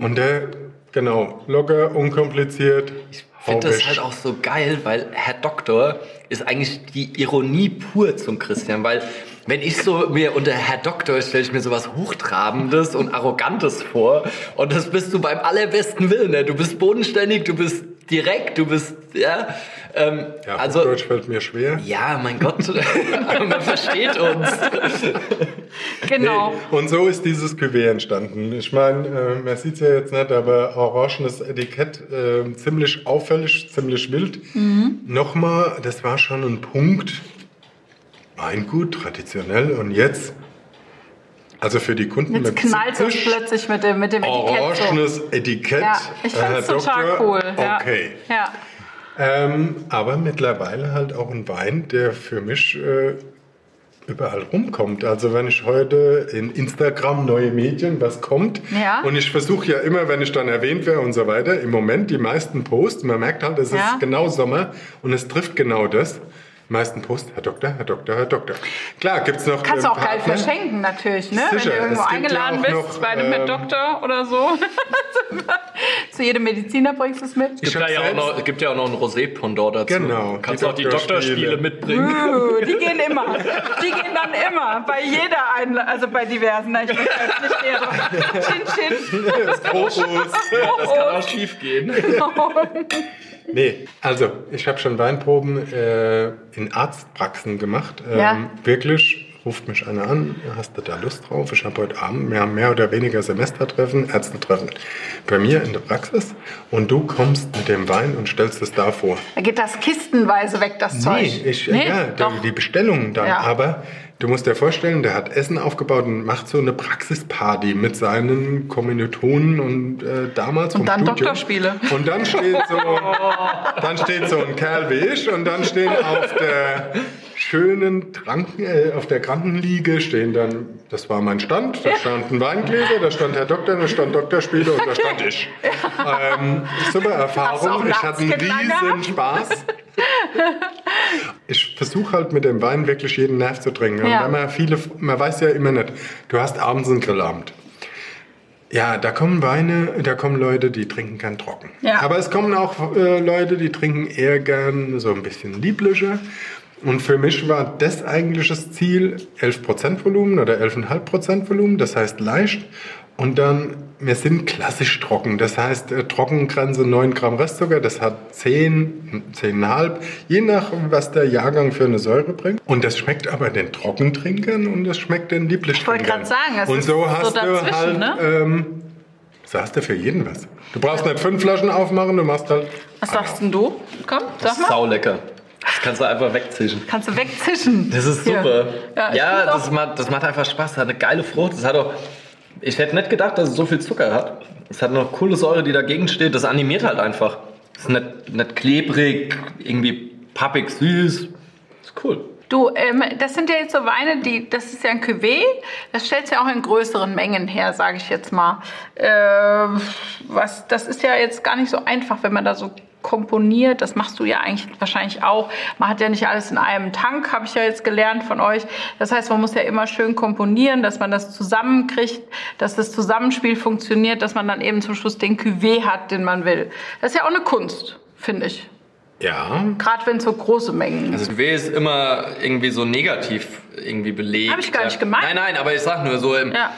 Und der, genau, locker, unkompliziert. Ich finde das halt auch so geil, weil Herr Doktor ist eigentlich die Ironie pur zum Christian, weil wenn ich so mir unter Herr Doktor stelle ich mir sowas Hochtrabendes und Arrogantes vor und das bist du beim allerbesten Willen. Ne? Du bist bodenständig, du bist direkt, du bist, ja, ähm, Ja, also, Deutsch fällt mir schwer. ja, mein Gott, man versteht uns. Genau. Nee, und so ist dieses Cuvée entstanden. Ich meine, äh, man sieht es ja jetzt nicht, aber orangenes Etikett, äh, ziemlich auffällig, ziemlich wild. Nochmal, das war schon ein Punkt. Weingut, traditionell. Und jetzt, also für die Kunden Jetzt mit knallt es 70, plötzlich mit dem, mit dem Etikett orangenes Etikett. Ja, ich finde es total cool. Okay. Ja. Ähm, aber mittlerweile halt auch ein Wein, der für mich äh, überall rumkommt. Also wenn ich heute in Instagram neue Medien was kommt Ja. und ich versuche ja immer, wenn ich dann erwähnt wäre und so weiter, im Moment die meisten Posts, man merkt halt, es Ja. ist genau Sommer und es trifft genau das. Meisten Posts, Herr Doktor, Herr Doktor, Herr Doktor. Klar, gibt's noch Kannst du auch geil verschenken natürlich, ne? Sicher, Wenn du irgendwo es gibt eingeladen bist, noch, bei einem ähm, Doktor oder so. Zu jedem Mediziner bringst du es mit. Es gibt, ja, ja auch noch, es gibt ja auch noch ein Rosé-Pendant dazu. Genau, Kannst die auch die Doktorspiele. Mitbringen. Uh, die gehen immer. Die gehen dann immer. Bei jeder Einladung, also bei diversen. Ich möchte jetzt nicht näher drauf. Chin, chin. Fokus. Das kann auch schief gehen. Nee, also ich habe schon Weinproben äh, in Arztpraxen gemacht. Ähm, Ja. Wirklich, ruft mich einer an, hast du da Lust drauf? Ich habe heute Abend, wir haben mehr oder weniger Semestertreffen, Ärztetreffen bei mir in der Praxis und du kommst mit dem Wein und stellst es da vor. Da geht das kistenweise weg, das Zeug. Nee, ich, Nee, ja, doch. die, die Bestellung dann. Ja. Aber du musst dir vorstellen, der hat Essen aufgebaut und macht so eine Praxisparty mit seinen Kommilitonen und äh, damals vom Und dann Studium. Doktorspiele. Und dann steht so, dann steht so ein Kerl wie ich und dann stehen auf der schönen Tranken, äh, auf der Krankenliege stehen dann, das war mein Stand, da standen Weingläser, da stand Herr Doktor, da stand Doktorspiele und da stand ich. Ähm, super Erfahrung, ich hatte einen riesen? Spaß. Ich versuche halt mit dem Wein wirklich jeden Nerv zu trinken. Ja. Und man viele, man weiß ja immer nicht, du hast abends einen Grillabend. Ja, da kommen Weine, da kommen Leute, die trinken gern trocken. Ja. Aber es kommen auch äh, Leute, die trinken eher gern so ein bisschen lieblicher. Und für mich war das eigentlich das Ziel 11% Volumen oder 11,5% Volumen, das heißt leicht. Und dann, wir sind klassisch trocken, das heißt äh, Trockengrenze 9 Gramm Restzucker, das hat 10, 10,5, je nach was der Jahrgang für eine Säure bringt. Und das schmeckt aber den Trockentrinkern und das schmeckt den Lieblichtrinkern. wollte gerade sagen, es und ist so so hast du dazwischen, halt, ne? ähm, so hast du für jeden was. Du brauchst nicht fünf Flaschen aufmachen, du machst halt Was sagst denn du? Komm, Das sag ist mal. saulecker. Das kannst du einfach wegzischen. Kannst du wegzischen. Das ist super. Ja, Ja, find's das, macht, das macht einfach Spaß. Das hat eine geile Frucht. Das hat auch, ich hätte nicht gedacht, dass es so viel Zucker hat. Es hat noch coole Säure, die dagegen steht. Das animiert halt einfach. Es ist nicht, nicht klebrig, irgendwie pappig süß. Ist cool. Du, ähm, das sind ja jetzt so Weine, die, das ist ja ein Cuvée, das stellst du ja auch in größeren Mengen her, sage ich jetzt mal. Ähm, was, das ist ja jetzt gar nicht so einfach, wenn man da so komponiert. Das machst du ja eigentlich wahrscheinlich auch. Man hat ja nicht alles in einem Tank, habe ich ja jetzt gelernt von euch. Das heißt, man muss ja immer schön komponieren, dass man das zusammenkriegt, dass das Zusammenspiel funktioniert, dass man dann eben zum Schluss den Cuvée hat, den man will. Das ist ja auch eine Kunst, finde ich. Ja, Gerade wenn es so große Mengen Also W ist immer irgendwie so negativ irgendwie belegt. Hab ich gar nicht gemeint. Nein, nein, aber ich sag nur so, im, Ja.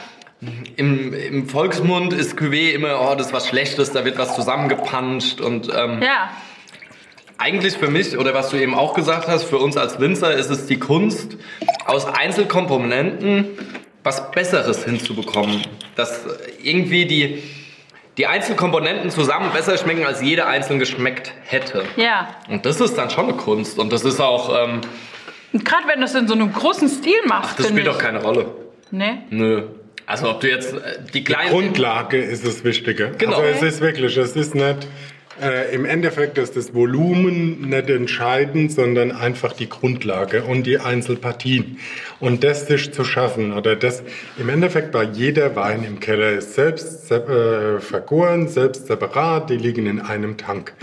im, im Volksmund ist Cuvée immer, oh, das ist was Schlechtes, da wird was zusammengepanscht und ähm, Ja, eigentlich für mich, oder was du eben auch gesagt hast, für uns als Winzer ist es die Kunst, aus Einzelkomponenten was Besseres hinzubekommen. Dass irgendwie die, die Einzelkomponenten zusammen besser schmecken, als jeder einzeln geschmeckt hätte. Ja. Und das ist dann schon eine Kunst. Und das ist auch, ähm, Und gerade wenn du es in so einem großen Stil machst, das finde spielt ich. doch keine Rolle. Nee. Nö. Also ob du jetzt äh, die kleinen... Grundlage ist das Wichtige. Genau. Also es ist wirklich, es ist nicht, äh, im Endeffekt ist das Volumen nicht entscheidend, sondern einfach die Grundlage und die Einzelpartien. Und das sich zu schaffen, oder das, im Endeffekt war jeder Wein im Keller ist selbst äh, vergoren, selbst separat, die liegen in einem Tank.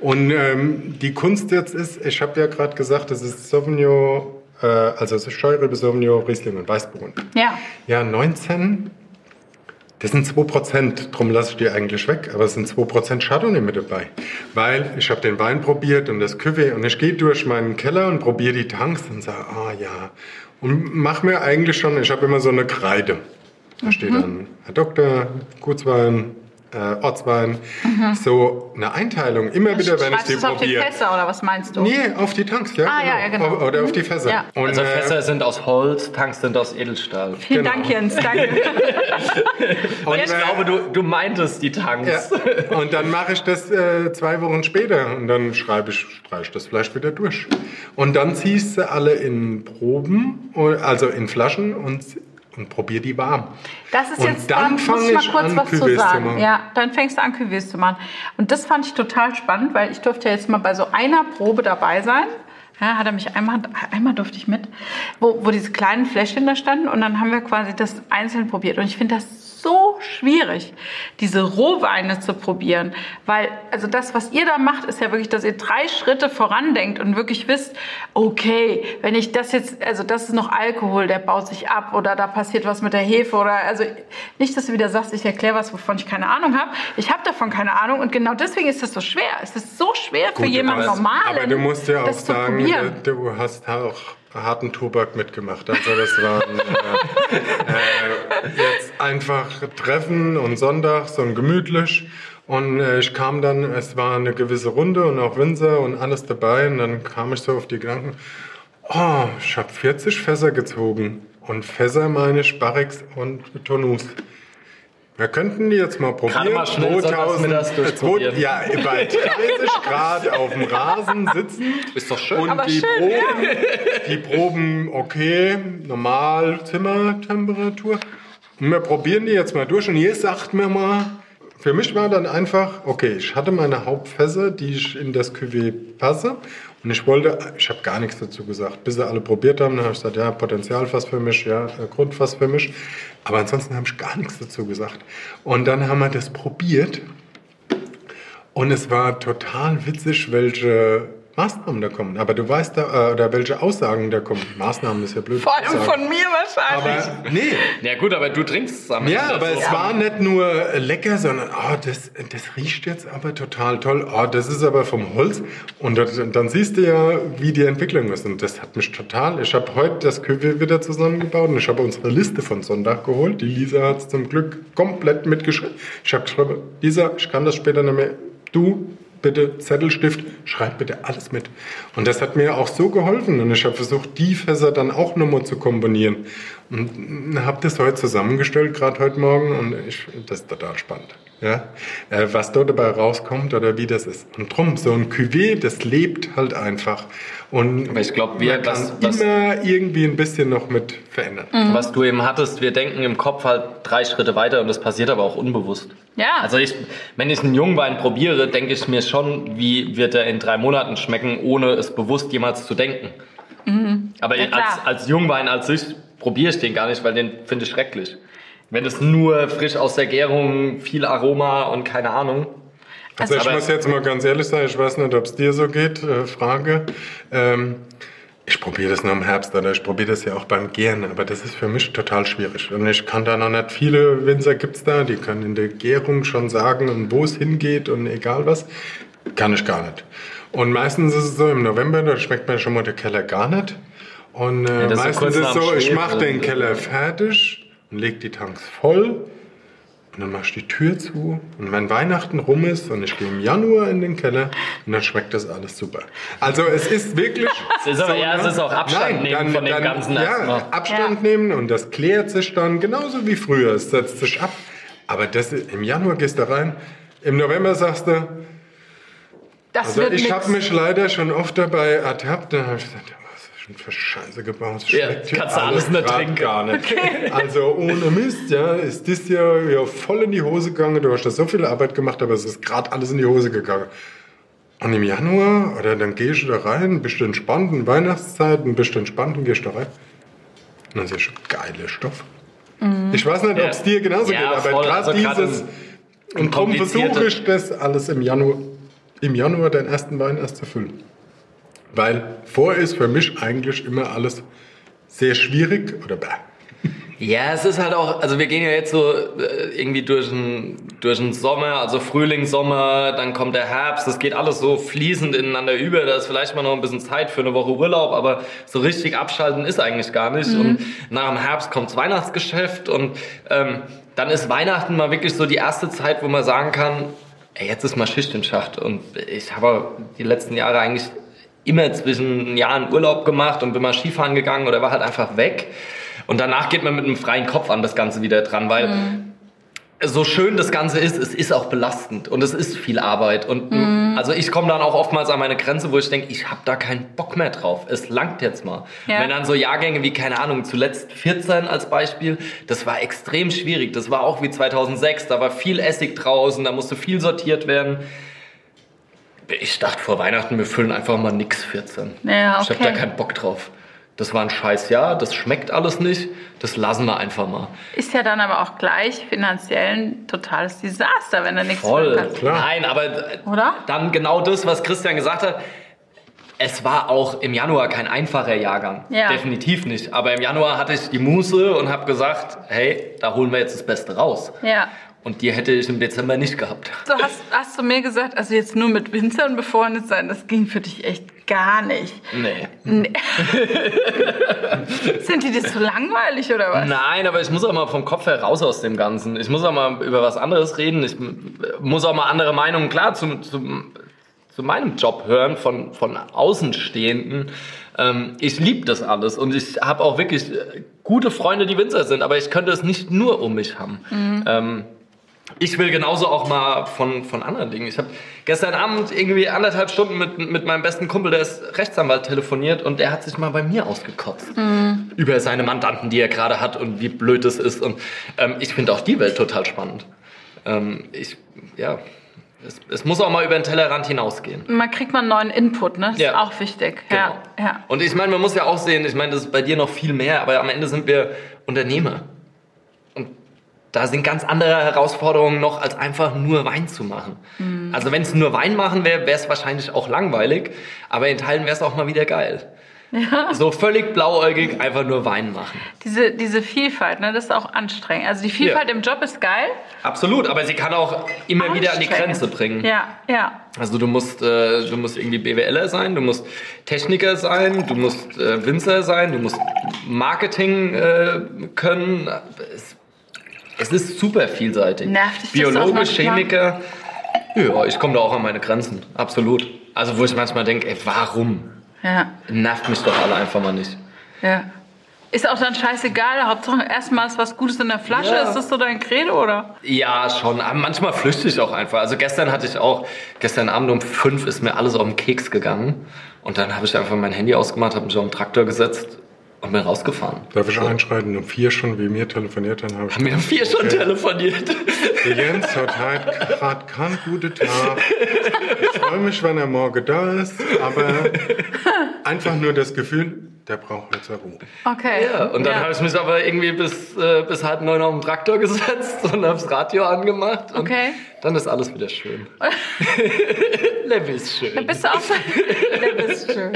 Und ähm, die Kunst jetzt ist, ich habe ja gerade gesagt, das ist Sauvignon, äh, also es ist Scheurebe, Sauvignon, Riesling und Weißburgunder. Ja. Ja, 19, das sind 2%, drum lasse ich die eigentlich weg, aber es sind 2% Chardonnay mit dabei. Weil ich habe den Wein probiert und das Cuvée und ich gehe durch meinen Keller und probiere die Tanks und sage, ah ja. Und mach mir eigentlich schon, ich habe immer so eine Kreide. Da steht dann Herr Doktor, Gutswein, äh, Ortswein. So eine Einteilung, immer wieder, wenn ich die du es auf die probiere. Fässer oder was meinst du? Nee, auf die Tanks, ja. Ah, ja, ja, genau. Oder auf die Fässer. Ja. Und, Also äh, Fässer sind aus Holz, Tanks sind aus Edelstahl. Vielen genau. Dank, Jens. Danke. Und ich äh, glaube, du, du meintest die Tanks. Ja. Und dann mache ich das äh, zwei Wochen später und dann schreibe ich, streiche ich das Fleisch wieder durch. Und dann ziehst du alle in Proben, also in Flaschen und, und probier die warm. Das ist Und jetzt, dann da muss fang ich mal kurz an, was zu sagen. machen. Ja, dann fängst du an, Cuvées zu machen. Und das fand ich total spannend, weil ich durfte ja jetzt mal bei so einer Probe dabei sein. Ja, hat er mich einmal, einmal durfte ich mit, wo, wo diese kleinen Fläschchen da standen und dann haben wir quasi das einzeln probiert. Und ich finde das so schwierig, diese Rohweine zu probieren, weil also das, was ihr da macht, ist ja wirklich, dass ihr drei Schritte vorandenkt und wirklich wisst, okay, wenn ich das jetzt, also das ist noch Alkohol, der baut sich ab oder da passiert was mit der Hefe oder also nicht, dass du wieder sagst, ich erkläre was, wovon ich keine Ahnung habe. Ich habe davon keine Ahnung und genau deswegen ist das so schwer. Es ist so schwer für Gut, jemanden aber- Normalen, Aber du musst ja auch sagen, äh, du hast auch harten Tobak mitgemacht. Also das waren äh, äh, jetzt einfach Treffen und sonntags und gemütlich. Und äh, ich kam dann, es war eine gewisse Runde und auch Winzer und alles dabei. Und dann kam ich so auf die Gedanken, oh, ich habe 40 Fässer gezogen. Und Fässer meine ich Barrix und Tonus. Wir könnten die jetzt mal probieren. Gerade mal schnell sonntagsmittags äh, durchprobieren. zwei- Ja, bei 30 Grad auf dem Rasen sitzen. Ist doch schön. Und Aber die, schön, Proben, die Proben, okay, normal Zimmertemperatur. Und wir probieren die jetzt mal durch und ihr sagt mir mal, für mich war dann einfach, okay, ich hatte meine Hauptfässer, die ich in das Cuvée passe. Und ich wollte, ich habe gar nichts dazu gesagt. Bis sie alle probiert haben, dann habe ich gesagt, ja, Potenzialfass für mich, ja, äh, Grundfass für mich. Aber ansonsten habe ich gar nichts dazu gesagt. Und dann haben wir das probiert. Und es war total witzig, welche Maßnahmen da kommen. Aber du weißt da, äh, oder welche Aussagen da kommen. Maßnahmen ist ja blöd. Vor allem von mir wahrscheinlich. Aber nee. Ja gut, aber du trinkst es am Ja, Ende aber so. es war nicht nur lecker, sondern oh, das, das riecht jetzt aber total toll. Oh, das ist aber vom Holz. Und das, dann siehst du ja, wie die Entwicklung ist. Und das hat mich total. Ich habe heute das Cuvée wieder zusammengebaut und ich habe unsere Liste von Sonntag geholt. Die Lisa hat es zum Glück komplett mitgeschrieben. Ich habe geschrieben, Lisa, ich kann das später nicht mehr. Du bitte Zettelstift, schreib bitte alles mit. Und das hat mir auch so geholfen. Und ich habe versucht, die Fässer dann auch nochmal zu kombinieren. Und habe das heute zusammengestellt, gerade heute Morgen. Und ich, das ist total spannend. Ja? Äh, Was dort dabei rauskommt oder wie das ist. Und drum, so ein Cuvée, das lebt halt einfach. Und Aber ich glaub, wir- was- was- immer irgendwie ein bisschen noch mit verändern. Was du eben hattest, wir denken im Kopf halt drei Schritte weiter und das passiert aber auch unbewusst. Ja. Also ich, wenn ich einen Jungwein probiere, denke ich mir schon, wie wird er in drei Monaten schmecken, ohne es bewusst jemals zu denken. Aber Mhm. Ja, klar. als, als Jungwein als sich probiere ich den gar nicht, weil den finde ich schrecklich. Wenn es nur frisch aus der Gärung, viel Aroma und keine Ahnung. Also ich Aber- muss jetzt mal ganz ehrlich sein, ich weiß nicht, ob es dir so geht, äh, Frage. Ähm, ich probiere das nur im Herbst oder ich probiere das ja auch beim Gären, aber das ist für mich total schwierig. Und ich kann da noch nicht, viele Winzer gibt's da, die können in der Gärung schon sagen, wo es hingeht und egal was. Kann ich gar nicht. Und meistens ist es so, im November, da schmeckt mir schon mal der Keller gar nicht. Und äh, so meistens ist es so, ich mache den Keller fertig und leg die Tanks voll Und dann machst du die Tür zu und wenn Weihnachten rum ist und ich gehe im Januar in den Keller und dann schmeckt das alles super. Also es ist wirklich. Es ist aber eher, ne? es ist auch Abstand nehmen von dem Ganzen Ja. Abstand Ja. nehmen und das klärt sich dann genauso wie früher. Es setzt sich ab. Aber das, im Januar gehst du rein, im November sagst du, Das also wird ich habe mich leider schon oft dabei ertappt, da habe ich gesagt, ja, schon für Scheiße gebaut? Das Ja, schmeckt hier kannst du alles nicht trinken. Gar nicht. Also ohne Mist, ja, ist das ja, ja voll in die Hose gegangen. Du hast da so viel Arbeit gemacht, aber es ist gerade alles in die Hose gegangen. Und im Januar, oder dann gehst du da rein, bist du entspannt, in Weihnachtszeiten, bist du entspannt und gehst da rein. Und dann ist ja schon geiler Stoff. Ich weiß nicht, Ja. ob es dir genauso Ja, geht, aber gerade Also dieses. Und darum versuche ich das alles im Januar, im Januar den ersten Wein erst zu füllen. Weil vor ist für mich eigentlich immer alles sehr schwierig oder bäh. Ja, es ist halt auch, also wir gehen ja jetzt so äh, irgendwie durch den, durch den Sommer, also Frühling, Sommer, dann kommt der Herbst, das geht alles so fließend ineinander über, da ist vielleicht mal noch ein bisschen Zeit für eine Woche Urlaub, aber so richtig abschalten ist eigentlich gar nicht. Und nach dem Herbst kommt's Weihnachtsgeschäft und ähm, dann ist Weihnachten mal wirklich so die erste Zeit, wo man sagen kann, ey, jetzt ist mal Schicht im Schacht. Und ich habe die letzten Jahre eigentlich immer zwischen Jahren Urlaub gemacht und bin mal Skifahren gegangen oder war halt einfach weg. Und danach geht man mit einem freien Kopf an das Ganze wieder dran, weil so schön das Ganze ist, es ist auch belastend und es ist viel Arbeit. Und also ich komme dann auch oftmals an meine Grenze, wo ich denke, ich habe da keinen Bock mehr drauf. Es langt jetzt mal. Ja. Wenn dann so Jahrgänge wie, keine Ahnung, zuletzt 14 als Beispiel, das war extrem schwierig. Das war auch wie 2006, da war viel Essig draußen, da musste viel sortiert werden. Ich dachte vor Weihnachten, wir füllen einfach mal nix 14. Ja, Ich habe okay. da keinen Bock drauf. Das war ein scheiß Jahr, das schmeckt alles nicht, das lassen wir einfach mal. Ist ja dann aber auch gleich finanziell ein totales Desaster, wenn du nichts Voll. Klar. Nein, aber äh, Oder? dann genau das, was Christian gesagt hat. Es war auch im Januar kein einfacher Jahrgang. Ja. Definitiv nicht. Aber im Januar hatte ich die Muße und habe gesagt, hey, da holen wir jetzt das Beste raus. Ja. Und die hätte ich im Dezember nicht gehabt. So hast, hast du mir gesagt, also jetzt nur mit Winzern befreundet sein, das ging für dich echt gar nicht. Nee. Nee. Sind die dir zu langweilig oder was? Nein, aber ich muss auch mal vom Kopf heraus aus dem Ganzen. Ich muss auch mal über was anderes reden. Ich muss auch mal andere Meinungen, klar, zu, zu, zu meinem Job hören von, von Außenstehenden. Ähm, ich liebe das alles und ich habe auch wirklich äh, gute Freunde, die Winzer sind, aber ich könnte es nicht nur um mich haben. Ähm, ich will genauso auch mal von, von anderen Dingen. Ich habe gestern Abend irgendwie anderthalb Stunden mit, mit meinem besten Kumpel, der ist Rechtsanwalt, telefoniert und der hat sich mal bei mir ausgekotzt. Über seine Mandanten, die er gerade hat und wie blöd es ist. Und ähm, ich finde auch die Welt total spannend. Ähm, ich, ja, es, es muss auch mal über den Tellerrand hinausgehen. Man kriegt mal einen neuen Input, ne? Das Ja. ist auch wichtig. Genau. Ja, ja. Und ich meine, man muss ja auch sehen, ich meine, das ist bei dir noch viel mehr, aber am Ende sind wir Unternehmer. Da sind ganz andere Herausforderungen noch, als einfach nur Wein zu machen. Also wenn es nur Wein machen wäre, wäre es wahrscheinlich auch langweilig, aber in Teilen wäre es auch mal wieder geil. So völlig blauäugig einfach nur Wein machen. Diese, diese Vielfalt, ne, das ist auch anstrengend. Also die Vielfalt im Job ist geil. Absolut, aber sie kann auch immer wieder an die. Grenze bringen. Ja, ja. Also du musst, äh, du musst irgendwie BWLer sein, du musst Techniker sein, du musst äh, Winzer sein, du musst Marketing äh, können. Es, es ist super vielseitig. Nervt dich das Biologe, manchmal? Chemiker. Ja, ich komme da auch an meine Grenzen. Absolut. Also wo ich manchmal denke, ey, warum? Ja, Nervt mich doch alle einfach mal nicht. ja. Ist auch dann scheißegal. Hauptsache erstmal ist was Gutes in der Flasche. Ja. Ist das so dein Credo, oder? Ja, schon. Aber manchmal flüchte ich auch einfach. Also gestern hatte ich auch, gestern Abend um fünf ist mir alles auf den Keks gegangen. Und dann habe ich einfach mein Handy ausgemacht, habe mich auf den Traktor gesetzt und bin rausgefahren. Darf ich einschreiten? Um vier schon, wie mir telefoniert, dann habe ich. Haben wir um vier schon telefoniert. Der Jens hat halt gerade keinen guten Tag. Ich freue mich, wenn er morgen da ist, aber einfach nur das Gefühl, der braucht jetzt Ruhe. Okay. Ja, und dann habe ich mich aber irgendwie bis, äh, bis halb neun auf den Traktor gesetzt und habe das Radio angemacht. Und Okay. Dann ist alles wieder schön. Leben ist schön. Bist du auch so? Du bist schön.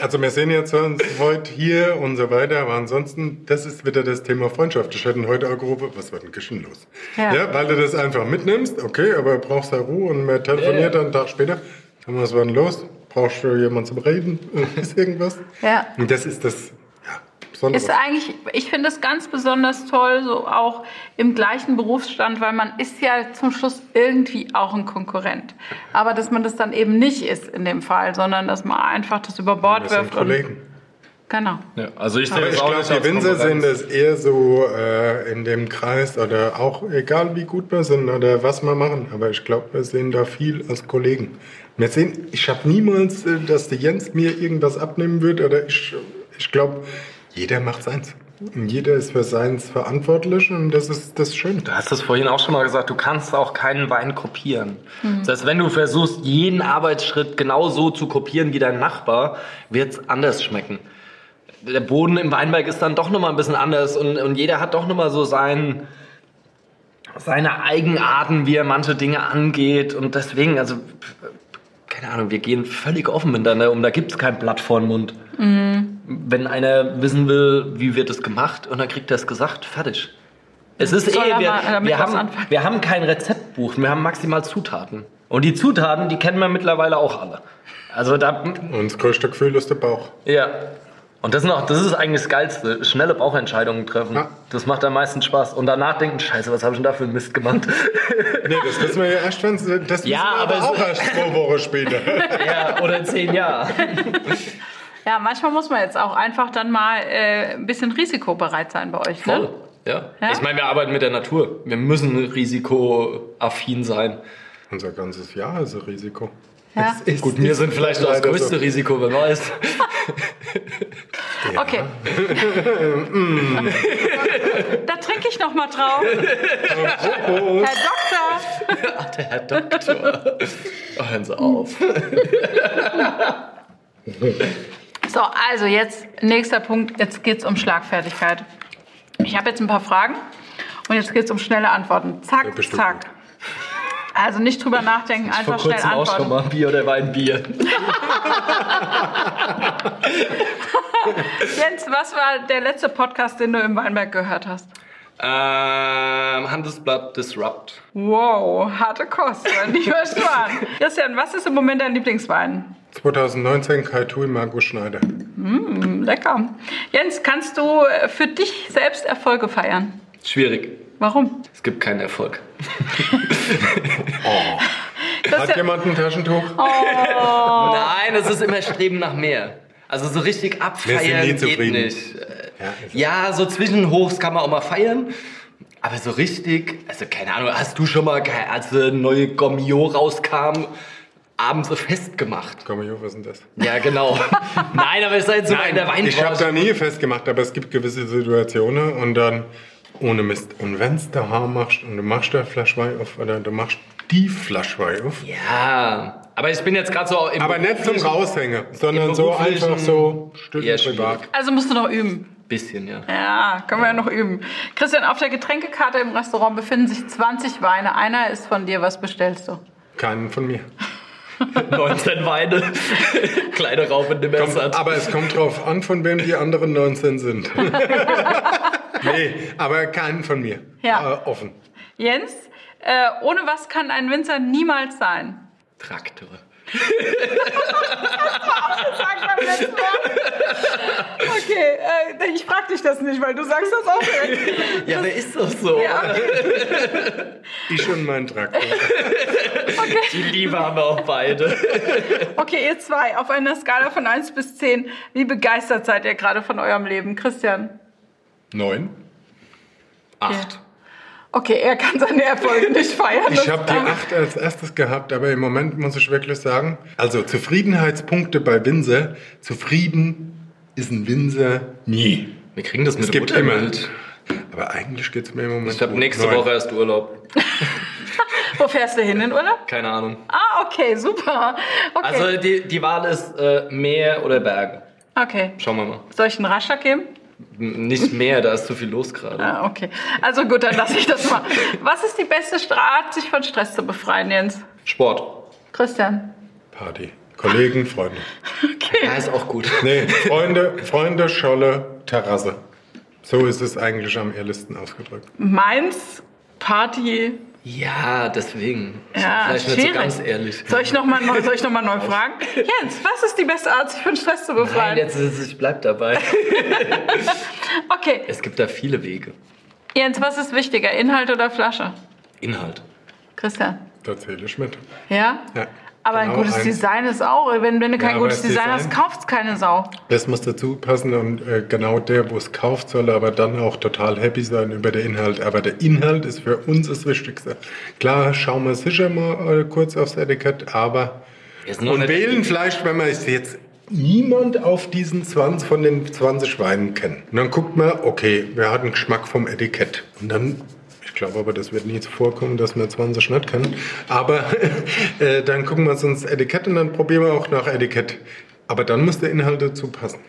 Also wir sehen jetzt uns heute hier und so weiter, aber ansonsten, das ist wieder das Thema Freundschaft. Ich hätte heute auch gerufen, was war denn Kischen los? Ja. weil du das einfach mitnimmst, okay, aber brauchst ja Ruhe und man telefoniert dann einen Tag später. Dann was war denn los? Brauchst du jemanden zum Reden? ist irgendwas? Ja. Und das ist das, ja, Besonderes. Ist eigentlich, ich finde es ganz besonders toll, so auch im gleichen Berufsstand, weil man ist ja zum Schluss irgendwie auch ein Konkurrent. Aber dass man das dann eben nicht ist in dem Fall, sondern dass man einfach das über Bord sind wirft. Kollegen. Und, genau. Ja, also ich das ich glaube, die Winzer sind es eher so äh, in dem Kreis oder auch egal wie gut wir sind oder was wir machen. Aber ich glaube, wir sehen da viel als Kollegen. Wir sehen, ich habe niemals, äh, dass der Jens mir irgendwas abnehmen wird oder ich, ich glaube, jeder macht seins. Und jeder ist für seins verantwortlich und das ist das Schöne. Du hast es vorhin auch schon mal gesagt, du kannst auch keinen Wein kopieren. Das heißt, wenn du versuchst, jeden Arbeitsschritt genau so zu kopieren wie dein Nachbar, wird es anders schmecken. Der Boden im Weinberg ist dann doch nochmal ein bisschen anders und, und jeder hat doch nochmal so sein, seine Eigenarten, wie er manche Dinge angeht. Und deswegen, also, keine Ahnung, wir gehen völlig offen miteinander um. Da gibt es kein Blatt vor den Mund. Wenn einer wissen will, wie wird es gemacht, und dann kriegt er es gesagt, fertig. Es ist Soll eh, wir, wir, haben, anfangen? wir haben kein Rezeptbuch, wir haben maximal Zutaten. Und die Zutaten, die kennen wir mittlerweile auch alle. Also da, Und das größte Gefühl ist der Bauch. ja. Und das, noch, das ist eigentlich das Geilste. Schnelle Bauchentscheidungen treffen. Ja. Das macht am meisten Spaß. Und danach denken, scheiße, was habe ich denn da für einen Mist gemacht? Nee, das wissen wir ja erst, wenn's, das Ja, wir aber aber auch erst zwei Wochen später. ja, oder in zehn Jahren. Ja, manchmal muss man jetzt auch einfach dann mal äh, ein bisschen risikobereit sein bei euch. Voll. Ne? Ja. Ja? Ich meine, wir arbeiten mit der Natur. Wir müssen risikoaffin sein. Unser ganzes Jahr ist ein Risiko. Ja. Gut, wir sind vielleicht noch das größte so. Risiko, wer weiß. Okay. da trinke ich noch mal drauf. Herr Doktor. Ach, der Herr Doktor. Oh, hören Sie auf. So, also jetzt nächster Punkt. Jetzt geht es um Schlagfertigkeit. Ich habe jetzt ein paar Fragen und jetzt geht es um schnelle Antworten. Ja, Zack, bestimmt zack. Also nicht drüber nachdenken, Vor einfach schnell kurzem auch schon antworten. mal Bier oder Wein Bier. Jens, was war der letzte Podcast, den du im Weinberg gehört hast? Ähm, Handelsblatt Disrupt. Wow, harte Kost, nicht versprochen. Christian, was ist im Moment dein Lieblingswein? 2019 Kai Tui, Markus Schneider. Lecker. Jens, kannst du für dich selbst Erfolge feiern? Schwierig. Warum? Es gibt keinen Erfolg. Hat Christian, jemand ein Taschentuch? Oh. Nein, es ist immer Streben nach mehr. Also so richtig Wir abfeiern sind nie geht zufrieden. nicht. Ja, ist Ja, so Zwischenhochs kann man auch mal feiern. Aber so richtig, also keine Ahnung, hast du schon mal, als eine neue Gommio rauskam, abends so Fest gemacht? Komm, Jo, was ist denn das? Ja, genau. Nein, aber ihr seid so mal in der ich habe da Weinbranche. nie festgemacht, aber es gibt gewisse Situationen und dann ohne Mist. Und wenn es daheim machst und du machst da Flasche Wein auf oder du machst die Flasche Wein auf, Ja, aber ich bin jetzt gerade so im aber nicht zum Raushängen, sondern so einfach so Stück privat. Also musst du noch üben. Bisschen, ja. Ja, können wir ja noch üben. Christian, auf der Getränkekarte im Restaurant befinden sich 20 Weine. Einer ist von dir. Was bestellst du? Keinen von mir. 19 Weine. Kleine Raupe in dem Kommt, Messer. aber es kommt drauf an, von wem die anderen 19 sind. nee, aber keinen von mir. Ja. Äh, offen. Jens, äh, ohne was kann ein Winzer niemals sein? Traktor. Okay, äh, ich frag dich das nicht, weil du sagst das auch direkt. Ja, wer ist das so? Ja, Ich und mein Traktor. Die Liebe haben wir auch beide. okay, ihr zwei, auf einer Skala von 1 bis 10, wie begeistert seid ihr gerade von eurem Leben? Christian? Neun. Acht. Okay, er kann seine Erfolge nicht feiern. Ich habe die darf- acht als erstes gehabt, aber im Moment muss ich wirklich sagen, also Zufriedenheitspunkte bei Winzer, zufrieden ist ein Winzer nie. Wir kriegen das mit Es dem gibt immer. Aber eigentlich geht es mir im Moment Ich habe nächste Neun. Woche erst Urlaub. Wo fährst du hin in Urlaub? Keine Ahnung. Ah, okay, super. Okay. Also die, die Wahl ist äh, Meer oder Berge. okay. Schauen wir mal. Soll ich einen Rascher geben? Nicht mehr, da ist zu viel los gerade. Ah, okay. Also gut, dann lasse ich das mal. Was ist die beste Art, sich von Stress zu befreien, Jens? Sport. Christian? Party. Kollegen, Freunde. Ja, ist auch gut. Nee, Freunde, Freunde, Scholle, Terrasse. So ist es eigentlich am ehrlichsten ausgedrückt. Mainz, Party. Ja, deswegen. Ja, vielleicht nicht so ganz ehrlich. Soll ich nochmal neu, soll ich noch mal neu fragen? Jens, was ist die beste Art, sich von Stress zu befreien? Nein, jetzt ist es, ich bleib dabei. Okay, Es gibt da viele Wege. Jens, was ist wichtiger, Inhalt oder Flasche? Inhalt. Christian? Da zähle ich mit. Ja? Ja, Aber ein genau, gutes ein- Design ist auch, wenn, wenn du kein aber gutes Design hast, Design- kauft's keine Sau. Das muss dazu passen und äh, genau der, wo es kauft, soll aber dann auch total happy sein über den Inhalt. Aber der Inhalt ist für uns das Wichtigste. Klar, schauen wir sicher mal äh, kurz aufs Etikett, aber und wählen vielleicht, wenn man es jetzt niemand auf diesen 20 von den 20 Weinen kennt. Und dann guckt man, okay, wer hat einen Geschmack vom Etikett? Und dann glaube aber, das wird nie so vorkommen, dass wir 20 nicht kennen. Aber äh, dann gucken wir uns ins Etikett und dann probieren wir auch nach Etikett. Aber dann muss der Inhalt dazu passen.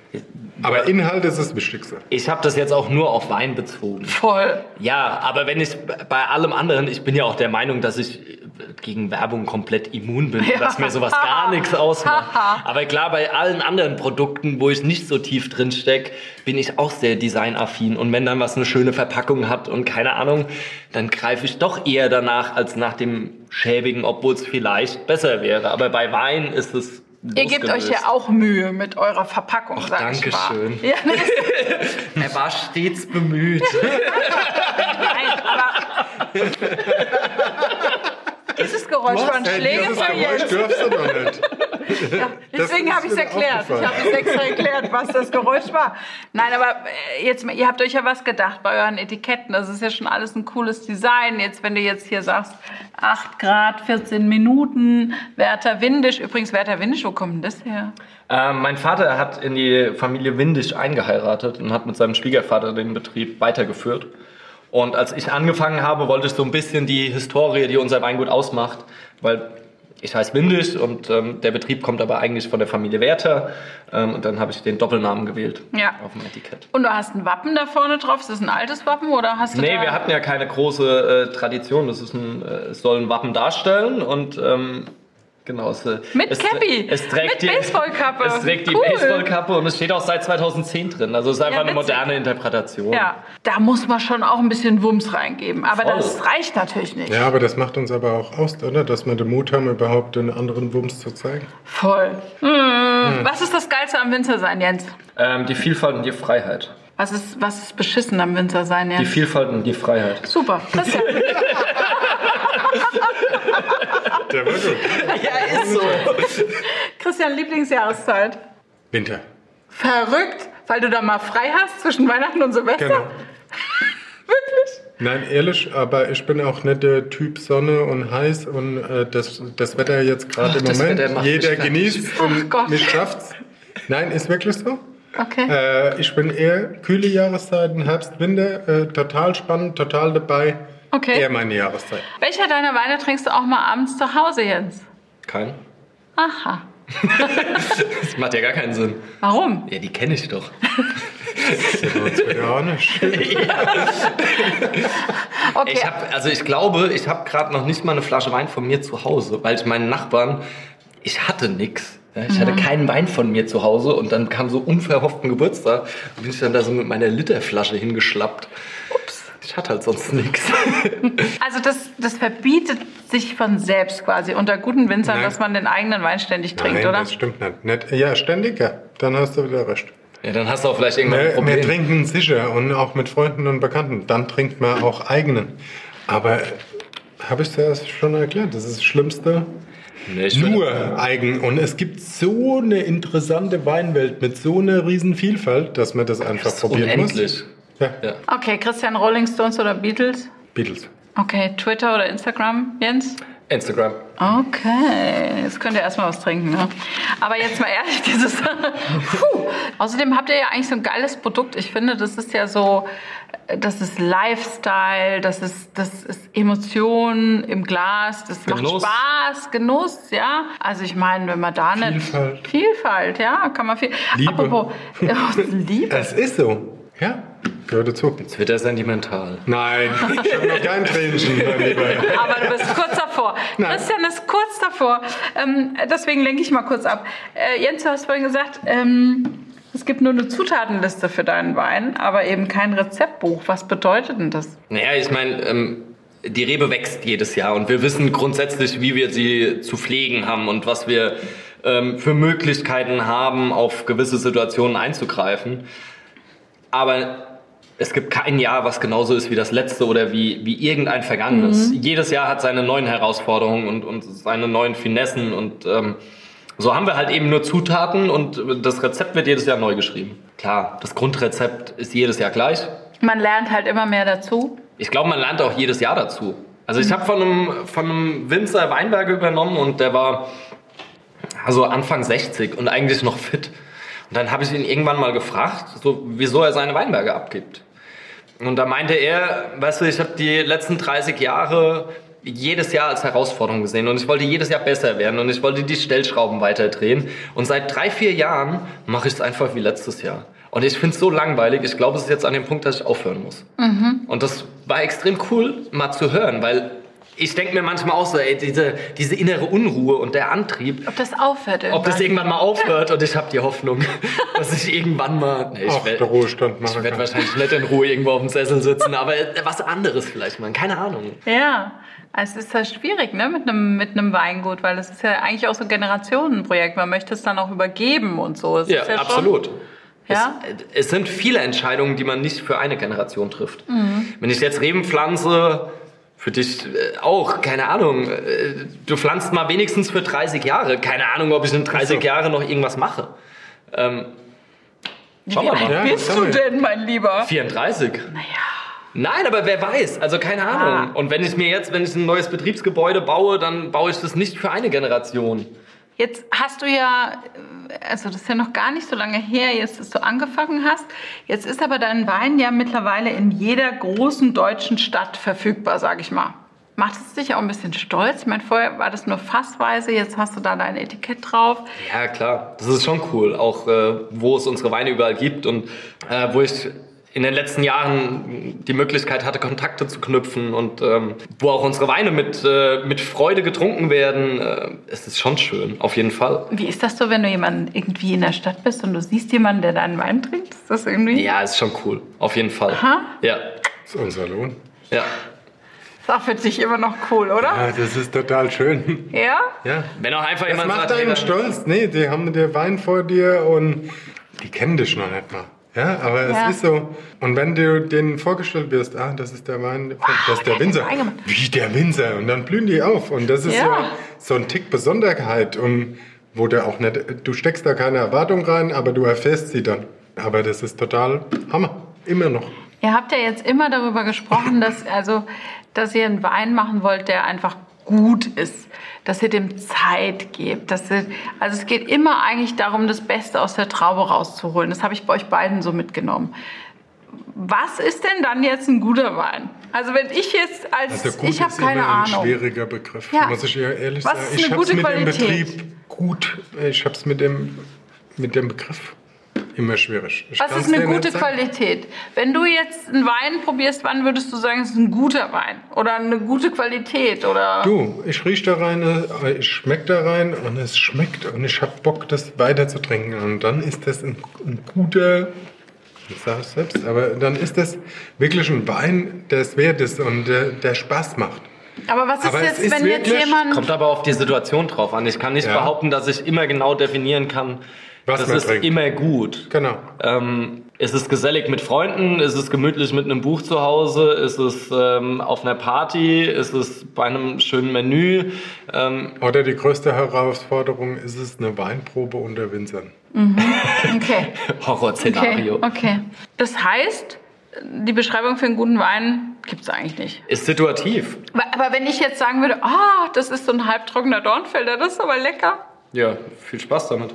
Aber Inhalt ist das Wichtigste. Ich habe das jetzt auch nur auf Wein bezogen. Voll. Ja, aber wenn ich bei allem anderen, ich bin ja auch der Meinung, dass ich gegen Werbung komplett immun bin, Ja. dass mir sowas gar nichts ausmacht. Aber klar, bei allen anderen Produkten, wo ich nicht so tief drin steck, bin ich auch sehr designaffin. Und wenn dann was eine schöne Verpackung hat und keine Ahnung, dann greife ich doch eher danach als nach dem schäbigen, obwohl es vielleicht besser wäre. Aber bei Wein ist es Ihr gebt euch ja auch Mühe mit eurer Verpackung, Ach, sag ich mal. Dankeschön. Ja, nee, Er war stets bemüht. nein, aber... Dieses Geräusch war ein Schläger Dieses von Geräusch Jens. dürfst du doch nicht. Ja, deswegen habe ich es erklärt. Ich habe es extra erklärt, was das Geräusch war. Nein, aber äh, jetzt, ihr habt euch ja was gedacht bei euren Etiketten. Das ist ja schon alles ein cooles Design. Jetzt, wenn du jetzt hier sagst, 8 Grad, 14 Minuten, Werther Windisch. Übrigens, Werther Windisch, wo kommt denn das her? Ähm, mein Vater hat in die Familie Windisch eingeheiratet und hat mit seinem Schwiegervater den Betrieb weitergeführt. Und als ich angefangen habe, wollte ich so ein bisschen die Historie, die unser Weingut ausmacht, weil ich heiße Windisch und ähm, der Betrieb kommt aber eigentlich von der Familie Werther. Ähm, und dann habe ich den Doppelnamen gewählt Ja. auf dem Etikett. Und du hast ein Wappen da vorne drauf. Ist das ein altes Wappen oder hast du Nee, wir hatten ja keine große äh, Tradition. Das ist ein, äh, es soll ein Wappen darstellen und ähm, genau. Es, äh, Mit es, Cappy, es trägt mit die, Baseballkappe. Es trägt die Cool. Baseballkappe und es steht auch seit 2010 drin. Also es ist einfach Ja, eine moderne Interpretation. Ja, da muss man schon auch ein bisschen Wumms reingeben. Aber Voll. das reicht natürlich nicht. Ja, aber das macht uns aber auch aus, oder? Dass wir den Mut haben, überhaupt den anderen Wumms zu zeigen. Voll. Hm. Was ist das Geilste am Winzer sein, Jens? Ähm, die Vielfalt und die Freiheit. Was ist, was ist beschissen am Winzer sein, Die Jens? Vielfalt und die Freiheit. Super. Christian. Der war gut. Ja, ist so. Christian, Lieblingsjahreszeit. Winter. Verrückt, weil du da mal frei hast zwischen Weihnachten und Silvester. Genau. Wirklich? Nein, ehrlich, aber ich bin auch nicht der Typ Sonne und heiß und äh, das, das Wetter jetzt gerade Ach, im Moment. Jeder genießt Ach und Gott. mich schafft's. Nein, ist wirklich so. Okay. Äh, ich bin eher kühle Jahreszeiten, Herbst, Winter, äh, total spannend, total dabei. Okay. Eher meine Jahreszeit. Welcher deiner Weine trinkst du auch mal abends zu Hause, Jens? Kein. Aha. Das macht ja gar keinen Sinn. Warum? Ja, die kenne ich doch. Das wird ja nicht. Okay. Ich hab, also ich glaube, ich habe gerade noch nicht mal eine Flasche Wein von mir zu Hause, weil ich meinen Nachbarn, ich hatte nix. Ja, ich hatte keinen Wein von mir zu Hause und dann kam so unverhofft ein Geburtstag und bin ich dann da so mit meiner Literflasche hingeschlappt. Ich hatte halt sonst nichts. Also das, das verbietet sich von selbst quasi unter guten Winzern, Nein. dass man den eigenen Wein ständig trinkt, Nein, oder? das stimmt nicht. nicht. Ja, ständig, ja. Dann hast du wieder recht. Ja, dann hast du auch vielleicht irgendwann ein Wir, wir Problem. trinken sicher und auch mit Freunden und Bekannten. Dann trinkt man auch eigenen. Aber habe ich es ja schon erklärt, das ist das Schlimmste. Nee, Nur eigen. Und es gibt so eine interessante Weinwelt mit so einer riesen Vielfalt, dass man das einfach Das ist probieren unendlich. muss. Ja. Ja. Okay, Christian, Rolling Stones oder Beatles? Beatles. Okay, Twitter oder Instagram, Jens? Instagram. Okay, jetzt könnt ihr erstmal was trinken. Ne? Aber jetzt mal ehrlich, dieses. Puh. Außerdem habt ihr ja eigentlich so ein geiles Produkt. Ich finde, das ist ja so, das ist Lifestyle, das ist, das ist Emotion im Glas, das Genuss. macht Spaß, Genuss, ja. Also ich meine, wenn man da nicht. Vielfalt. Vielfalt, ja, kann man viel. Liebe. Apropos ja, Liebe. Es ist so. Ja, gehört dazu. Jetzt wird er sentimental. Nein, ich habe noch kein Tränchen, mein Lieber. Aber du bist kurz davor. Nein. Christian ist kurz davor. Ähm, deswegen lenke ich mal kurz ab. Äh, Jens, du hast vorhin gesagt, ähm, es gibt nur eine Zutatenliste für deinen Wein, aber eben kein Rezeptbuch. Was bedeutet denn das? Naja, ich meine, ähm, die Rebe wächst jedes Jahr und wir wissen grundsätzlich, wie wir sie zu pflegen haben und was wir ähm, für Möglichkeiten haben, auf gewisse Situationen einzugreifen. Aber es gibt kein Jahr, was genauso ist wie das letzte oder wie, wie irgendein vergangenes. Mhm. Jedes Jahr hat seine neuen Herausforderungen und, und seine neuen Finessen und ähm, so haben wir halt eben nur Zutaten und das Rezept wird jedes Jahr neu geschrieben. Klar, das Grundrezept ist jedes Jahr gleich. Man lernt halt immer mehr dazu. Ich glaube, man lernt auch jedes Jahr dazu. Also ich habe von einem, von einem Winzer Weinberge übernommen und der war also Anfang 60 und eigentlich noch fit. Und dann habe ich ihn irgendwann mal gefragt, so, wieso er seine Weinberge abgibt. Und da meinte er, weißt du, ich habe die letzten 30 Jahre jedes Jahr als Herausforderung gesehen und ich wollte jedes Jahr besser werden und ich wollte die Stellschrauben weiterdrehen. Und seit drei, vier Jahren mache ich es einfach wie letztes Jahr. Und ich finde es so langweilig. Ich glaube, es ist jetzt an dem Punkt, dass ich aufhören muss. Und das war extrem cool, mal zu hören, weil ich denke mir manchmal auch so, ey, diese, diese innere Unruhe und der Antrieb, Ob das aufhört irgendwann. ob das irgendwann mal aufhört. Und ich habe die Hoffnung, dass ich irgendwann mal. Nee, ich Auch werd- der Ruhestand ich machen werde kann. wahrscheinlich nicht in Ruhe irgendwo auf dem Sessel sitzen, aber was anderes vielleicht mal. Keine Ahnung. Ja, es ist ja schwierig, ne, mit einem, mit einem Weingut, weil es ist ja eigentlich auch so ein Generationenprojekt. Man möchte es dann auch übergeben und so. Ja, ist ja absolut. Schon, ja, Es, es sind viele Entscheidungen, die man nicht für eine Generation trifft. Wenn ich jetzt Reben pflanze, für dich äh, auch, keine Ahnung, äh, du pflanzt mal wenigstens für 30 Jahre. Keine Ahnung, ob ich in 30 Ach so. Jahren noch irgendwas mache. Ähm, schauen wir Wie alt mal. Ja, bist das du denn, mein Lieber? 34. Naja. Nein, aber wer weiß, also keine Ahnung. Ah. Und wenn ich mir jetzt, wenn ich ein neues Betriebsgebäude baue, dann baue ich das nicht für eine Generation. Jetzt hast du ja, also das ist ja noch gar nicht so lange her, jetzt, dass du angefangen hast. Jetzt ist aber dein Wein ja mittlerweile in jeder großen deutschen Stadt verfügbar, sag ich mal. Macht es dich auch ein bisschen stolz? Ich meine, vorher war das nur fassweise, jetzt hast du da dein Etikett drauf. Ja, klar. Das ist schon cool. Auch äh, wo es unsere Weine überall gibt und äh, wo ich in den letzten Jahren die Möglichkeit hatte, Kontakte zu knüpfen und ähm, wo auch unsere Weine mit, äh, mit Freude getrunken werden. Äh, es ist schon schön, auf jeden Fall. Wie ist das so, wenn du jemanden irgendwie in der Stadt bist und du siehst jemanden, der deinen Wein trinkt? Ist das irgendwie? Ja, ist schon cool, auf jeden Fall. Aha. Ja, Das ist unser Lohn. ja. Ist auch für dich immer noch cool, oder? Ja, das ist total schön. Ja? Ja. Wenn auch einfach Das jemand macht sagt, hey, einen dann- stolz. Nee, die haben den Wein vor dir und die kennen dich noch nicht mal. Ja, aber es Ja. ist so. Und wenn du denen vorgestellt wirst, ah, das ist der Wein, das ist der Winzer. Wie der Winzer. Und dann blühen die auf. Und das ist Ja. ja, so ein Tick Besonderheit. Und wo du auch nicht, du steckst da keine Erwartung rein, aber du erfährst sie dann. Aber das ist total Hammer. Immer noch. Ihr habt ja jetzt immer darüber gesprochen, dass, also, dass ihr einen Wein machen wollt, der einfach gut ist, dass ihr dem Zeit gebt. Dass ihr, also es geht immer eigentlich darum, das Beste aus der Traube rauszuholen. Das habe ich bei euch beiden so mitgenommen. Was ist denn dann jetzt ein guter Wein? Also wenn ich jetzt als Also ich habe keine immer ein Ahnung. schwieriger Begriff, Ja. muss ich ja ehrlich Was sagen. ist Ich eine hab's gute mit Qualität? dem Betrieb gut, ich habe es mit dem, mit dem Begriff immer schwierig. Ich Was ist eine gute. Qualität? Wenn du jetzt einen Wein probierst, wann würdest du sagen, es ist ein guter Wein oder eine gute Qualität oder Du, ich riech da rein, äh, ich schmeck da rein und es schmeckt und ich habe Bock, das weiter zu trinken. Und dann ist das ein, ein guter, ich sage es selbst, aber dann ist das wirklich ein Wein, der es wert ist und der, der Spaß macht. Aber was ist Aber jetzt, ist wenn jetzt jemand Kommt aber auf die Situation drauf an. Ich kann nicht Ja. behaupten, dass ich immer genau definieren kann, Was das man ist trinkt. immer gut. Genau. Ähm, ist es gesellig mit Freunden? Ist es gemütlich mit einem Buch zu Hause? Ist es ähm, auf einer Party? Ist es bei einem schönen Menü? Ähm, Oder die größte Herausforderung ist es eine Weinprobe unter Winzern. Okay. Horrorszenario. Okay, okay. Das heißt, die Beschreibung für einen guten Wein gibt es eigentlich nicht. Ist situativ. Aber aber wenn ich jetzt sagen würde, ah, das ist so ein halbtrockener Dornfelder, das ist aber lecker. Ja, viel Spaß damit.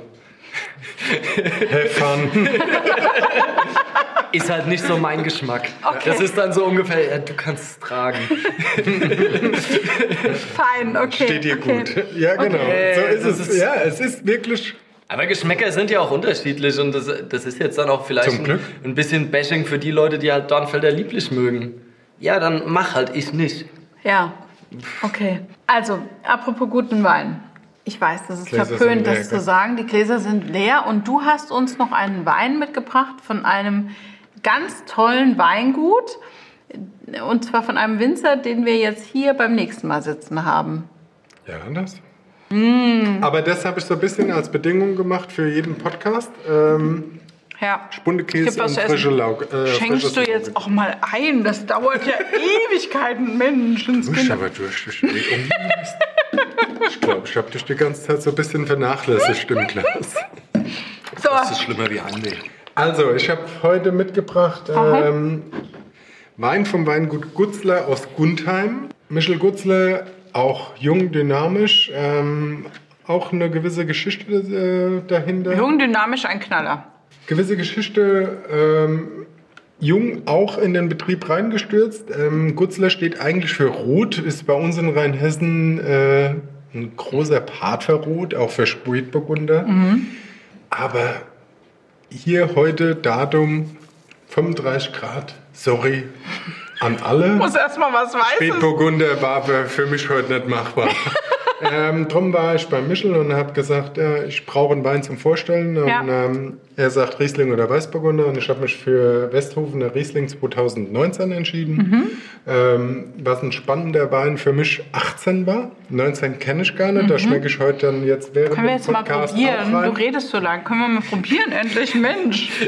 Have fun. Ist halt nicht so mein Geschmack. Okay. Das ist dann so ungefähr, ja, du kannst es tragen. Fein, okay. Steht dir okay. gut. Ja, genau. Okay, so ist das es. ist- ja, es ist wirklich. Aber Geschmäcker sind ja auch unterschiedlich und das, das ist jetzt dann auch vielleicht Zum ein, Glück. ein bisschen Bashing für die Leute, die halt Dornfelder lieblich mögen. Ja, dann mach halt, ich nicht. Ja, okay. Also, apropos guten Wein. Ich weiß, das ist Gläser verpönt, das zu sagen. Die Gläser sind leer und du hast uns noch einen Wein mitgebracht von einem ganz tollen Weingut. Und zwar von einem Winzer, den wir jetzt hier beim nächsten Mal sitzen haben. Ja, das. Mm. Aber das habe ich so ein bisschen als Bedingung gemacht für jeden Podcast. Ähm, Ja. Spundekäse und frische Lauge. Äh, Schenkst du jetzt Lauge. auch mal ein? Das dauert ja Ewigkeiten, Menschenskinder. Ich aber durch. Ich ich glaube, ich habe dich die ganze Zeit so ein bisschen vernachlässigt im Glas. So, Das ist schlimmer wie Heimweh. Also, ich habe heute mitgebracht ähm, Wein vom Weingut Gutzler aus Gundheim. Michel Gutzler, auch jung, dynamisch, ähm, auch eine gewisse Geschichte äh, dahinter. jung, dynamisch, ein Knaller. Gewisse Geschichte, ähm, jung auch in den Betrieb reingestürzt. Ähm, Gutzler steht eigentlich für Rot, ist bei uns in Rheinhessen äh, ein großer Part für Rot, auch für Spätburgunder. Aber hier heute Datum 35 Grad, sorry an alle. Muss erstmal was Weißes. Spätburgunder war für mich heute nicht machbar. ähm, drum war ich bei Michel und habe gesagt, äh, ich brauche einen Wein zum Vorstellen. Und Ja. ähm, er sagt Riesling oder Weißburgunder und ich habe mich für Westhofener Riesling 2019 entschieden. Mhm. Ähm, was ein spannender Wein für mich 18 war. 19 kenne ich gar nicht, da schmecke ich heute dann jetzt während Mhm. Können wir dem jetzt mal Podcast auch probieren? Du redest so lang. Können wir mal probieren, endlich? Mensch.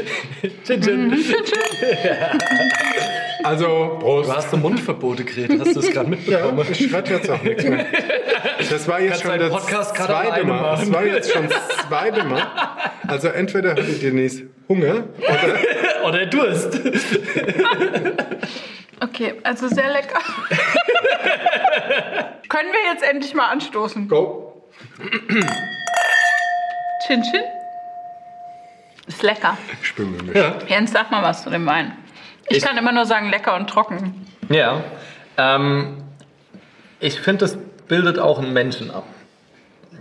Also, Prost. Du hast ein Mundverbote geredet, hast du es gerade Ja, mitbekommen? ich rede jetzt auch nichts mehr. Das war jetzt Kannst schon das Podcast zweite Mal. Das machen. war jetzt schon das zweite Mal. Also entweder hatte Denise Hunger oder Oder Durst. Okay, also sehr lecker. Können wir jetzt endlich mal anstoßen? Go. Chin Chin? Ist lecker. Ich bin mir nicht. Jens, sag mal was zu dem Wein. Ich, Ich- kann immer nur sagen, lecker und trocken. Ja. Ähm, ich finde, es bildet auch einen Menschen ab.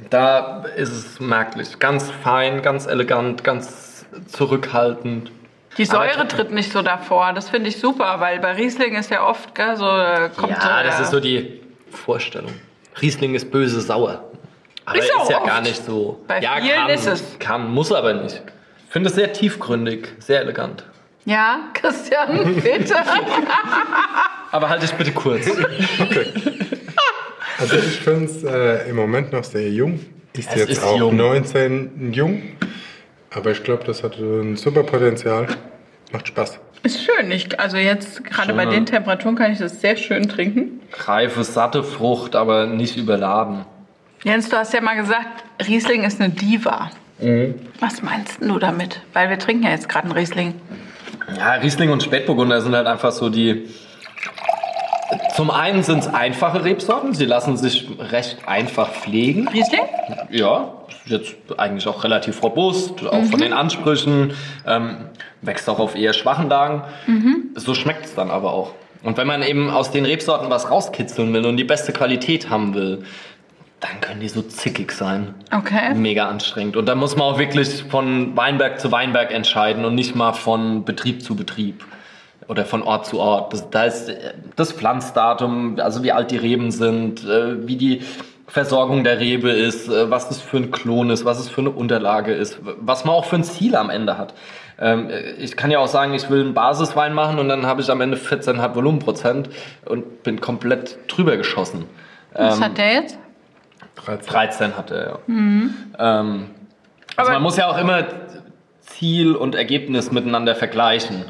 Da ist es merklich. Ganz fein, ganz elegant, ganz zurückhaltend. Die Säure tritt nicht so davor. Das finde ich super, weil bei Riesling ist ja oft gell, so, äh, kommt so. Ja, das ist so die Vorstellung. Riesling ist böse sauer. Aber Ist ist, ja oft. gar nicht so. Bei ja, vielen kann, ist es. Kann, muss aber nicht. Ich finde es sehr tiefgründig, sehr elegant. Ja, Christian, bitte. Aber halt dich bitte kurz. Also ich finde es äh, im Moment noch sehr jung. Ist Es jetzt ist auch jung. 19 jung. Aber ich glaube, das hat ein super Potenzial. Macht Spaß. Ist schön. Ich, also jetzt, gerade bei den Temperaturen, kann ich das sehr schön trinken. Reife, satte Frucht, aber nicht überladen. Jens, du hast ja mal gesagt, Riesling ist eine Diva. Mhm. Was meinst du damit? Weil wir trinken ja jetzt gerade einen Riesling. Ja, Riesling und Spätburgunder sind halt einfach so die. Zum einen sind es einfache Rebsorten, sie lassen sich recht einfach pflegen. Riesling? Ja, ist jetzt eigentlich auch relativ robust, auch von den Ansprüchen, ähm, wächst auch auf eher schwachen Lagen. So schmeckt es dann aber auch. Und wenn man eben aus den Rebsorten was rauskitzeln will und die beste Qualität haben will, dann können die so zickig sein. Okay. Mega anstrengend. Und da muss man auch wirklich von Weinberg zu Weinberg entscheiden und nicht mal von Betrieb zu Betrieb oder von Ort zu Ort. Das, da ist äh, das Pflanzdatum, also wie alt die Reben sind, äh, wie die Versorgung der Rebe ist, äh, was das für ein Klon ist, was es für eine Unterlage ist, was man auch für ein Ziel am Ende hat. Ähm, äh, Ich kann ja auch sagen, ich will einen Basiswein machen und dann habe ich am Ende 14,5 Volumenprozent und bin komplett drüber geschossen. Was Ähm, hat der jetzt? 13. 13 hatte er, ja. Ähm, also Aber- man muss ja auch immer Ziel und Ergebnis miteinander vergleichen.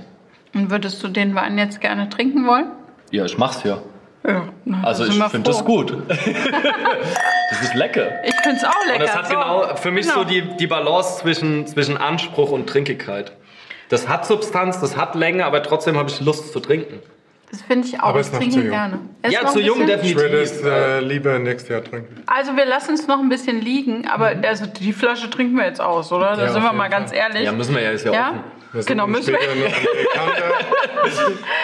Und würdest du den Wein jetzt gerne trinken wollen? Ja, ich mach's ja. Ja. na, Also ich finde das gut. das ist lecker. Ich finde es auch lecker. Und das hat So. genau für mich Genau. so die, die Balance zwischen, zwischen Anspruch und Trinkigkeit. Das hat Substanz, das hat Länge, aber trotzdem habe ich Lust zu trinken. Das finde ich auch. Aber ich trinke gerne. Er ist Ja, zu jung, bisschen- Ich würde es definitiv. äh, lieber nächstes Jahr trinken. Also wir lassen es noch ein bisschen liegen, aber also die Flasche trinken wir jetzt aus, oder? Da Ja, sind wir mal ganz Fall. ehrlich. Ja, müssen wir ja, ist ja, Ja? offen. Wir Genau, müssen wir.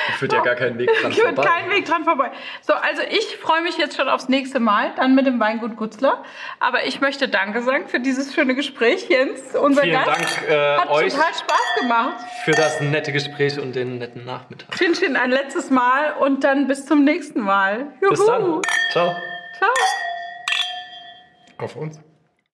Ich führt ja gar keinen Weg dran Führt vorbei. kein Weg dran vorbei. So, also ich freue mich jetzt schon aufs nächste Mal, dann mit dem Weingut Gutzler. Aber ich möchte Danke sagen für dieses schöne Gespräch, Jens. Unser Vielen Gast Dank äh, hat euch total Spaß gemacht. für das nette Gespräch und den netten Nachmittag. Chin Chin ein letztes Mal und dann bis zum nächsten Mal. Juhu. Bis dann. Ciao. Ciao. Auf uns.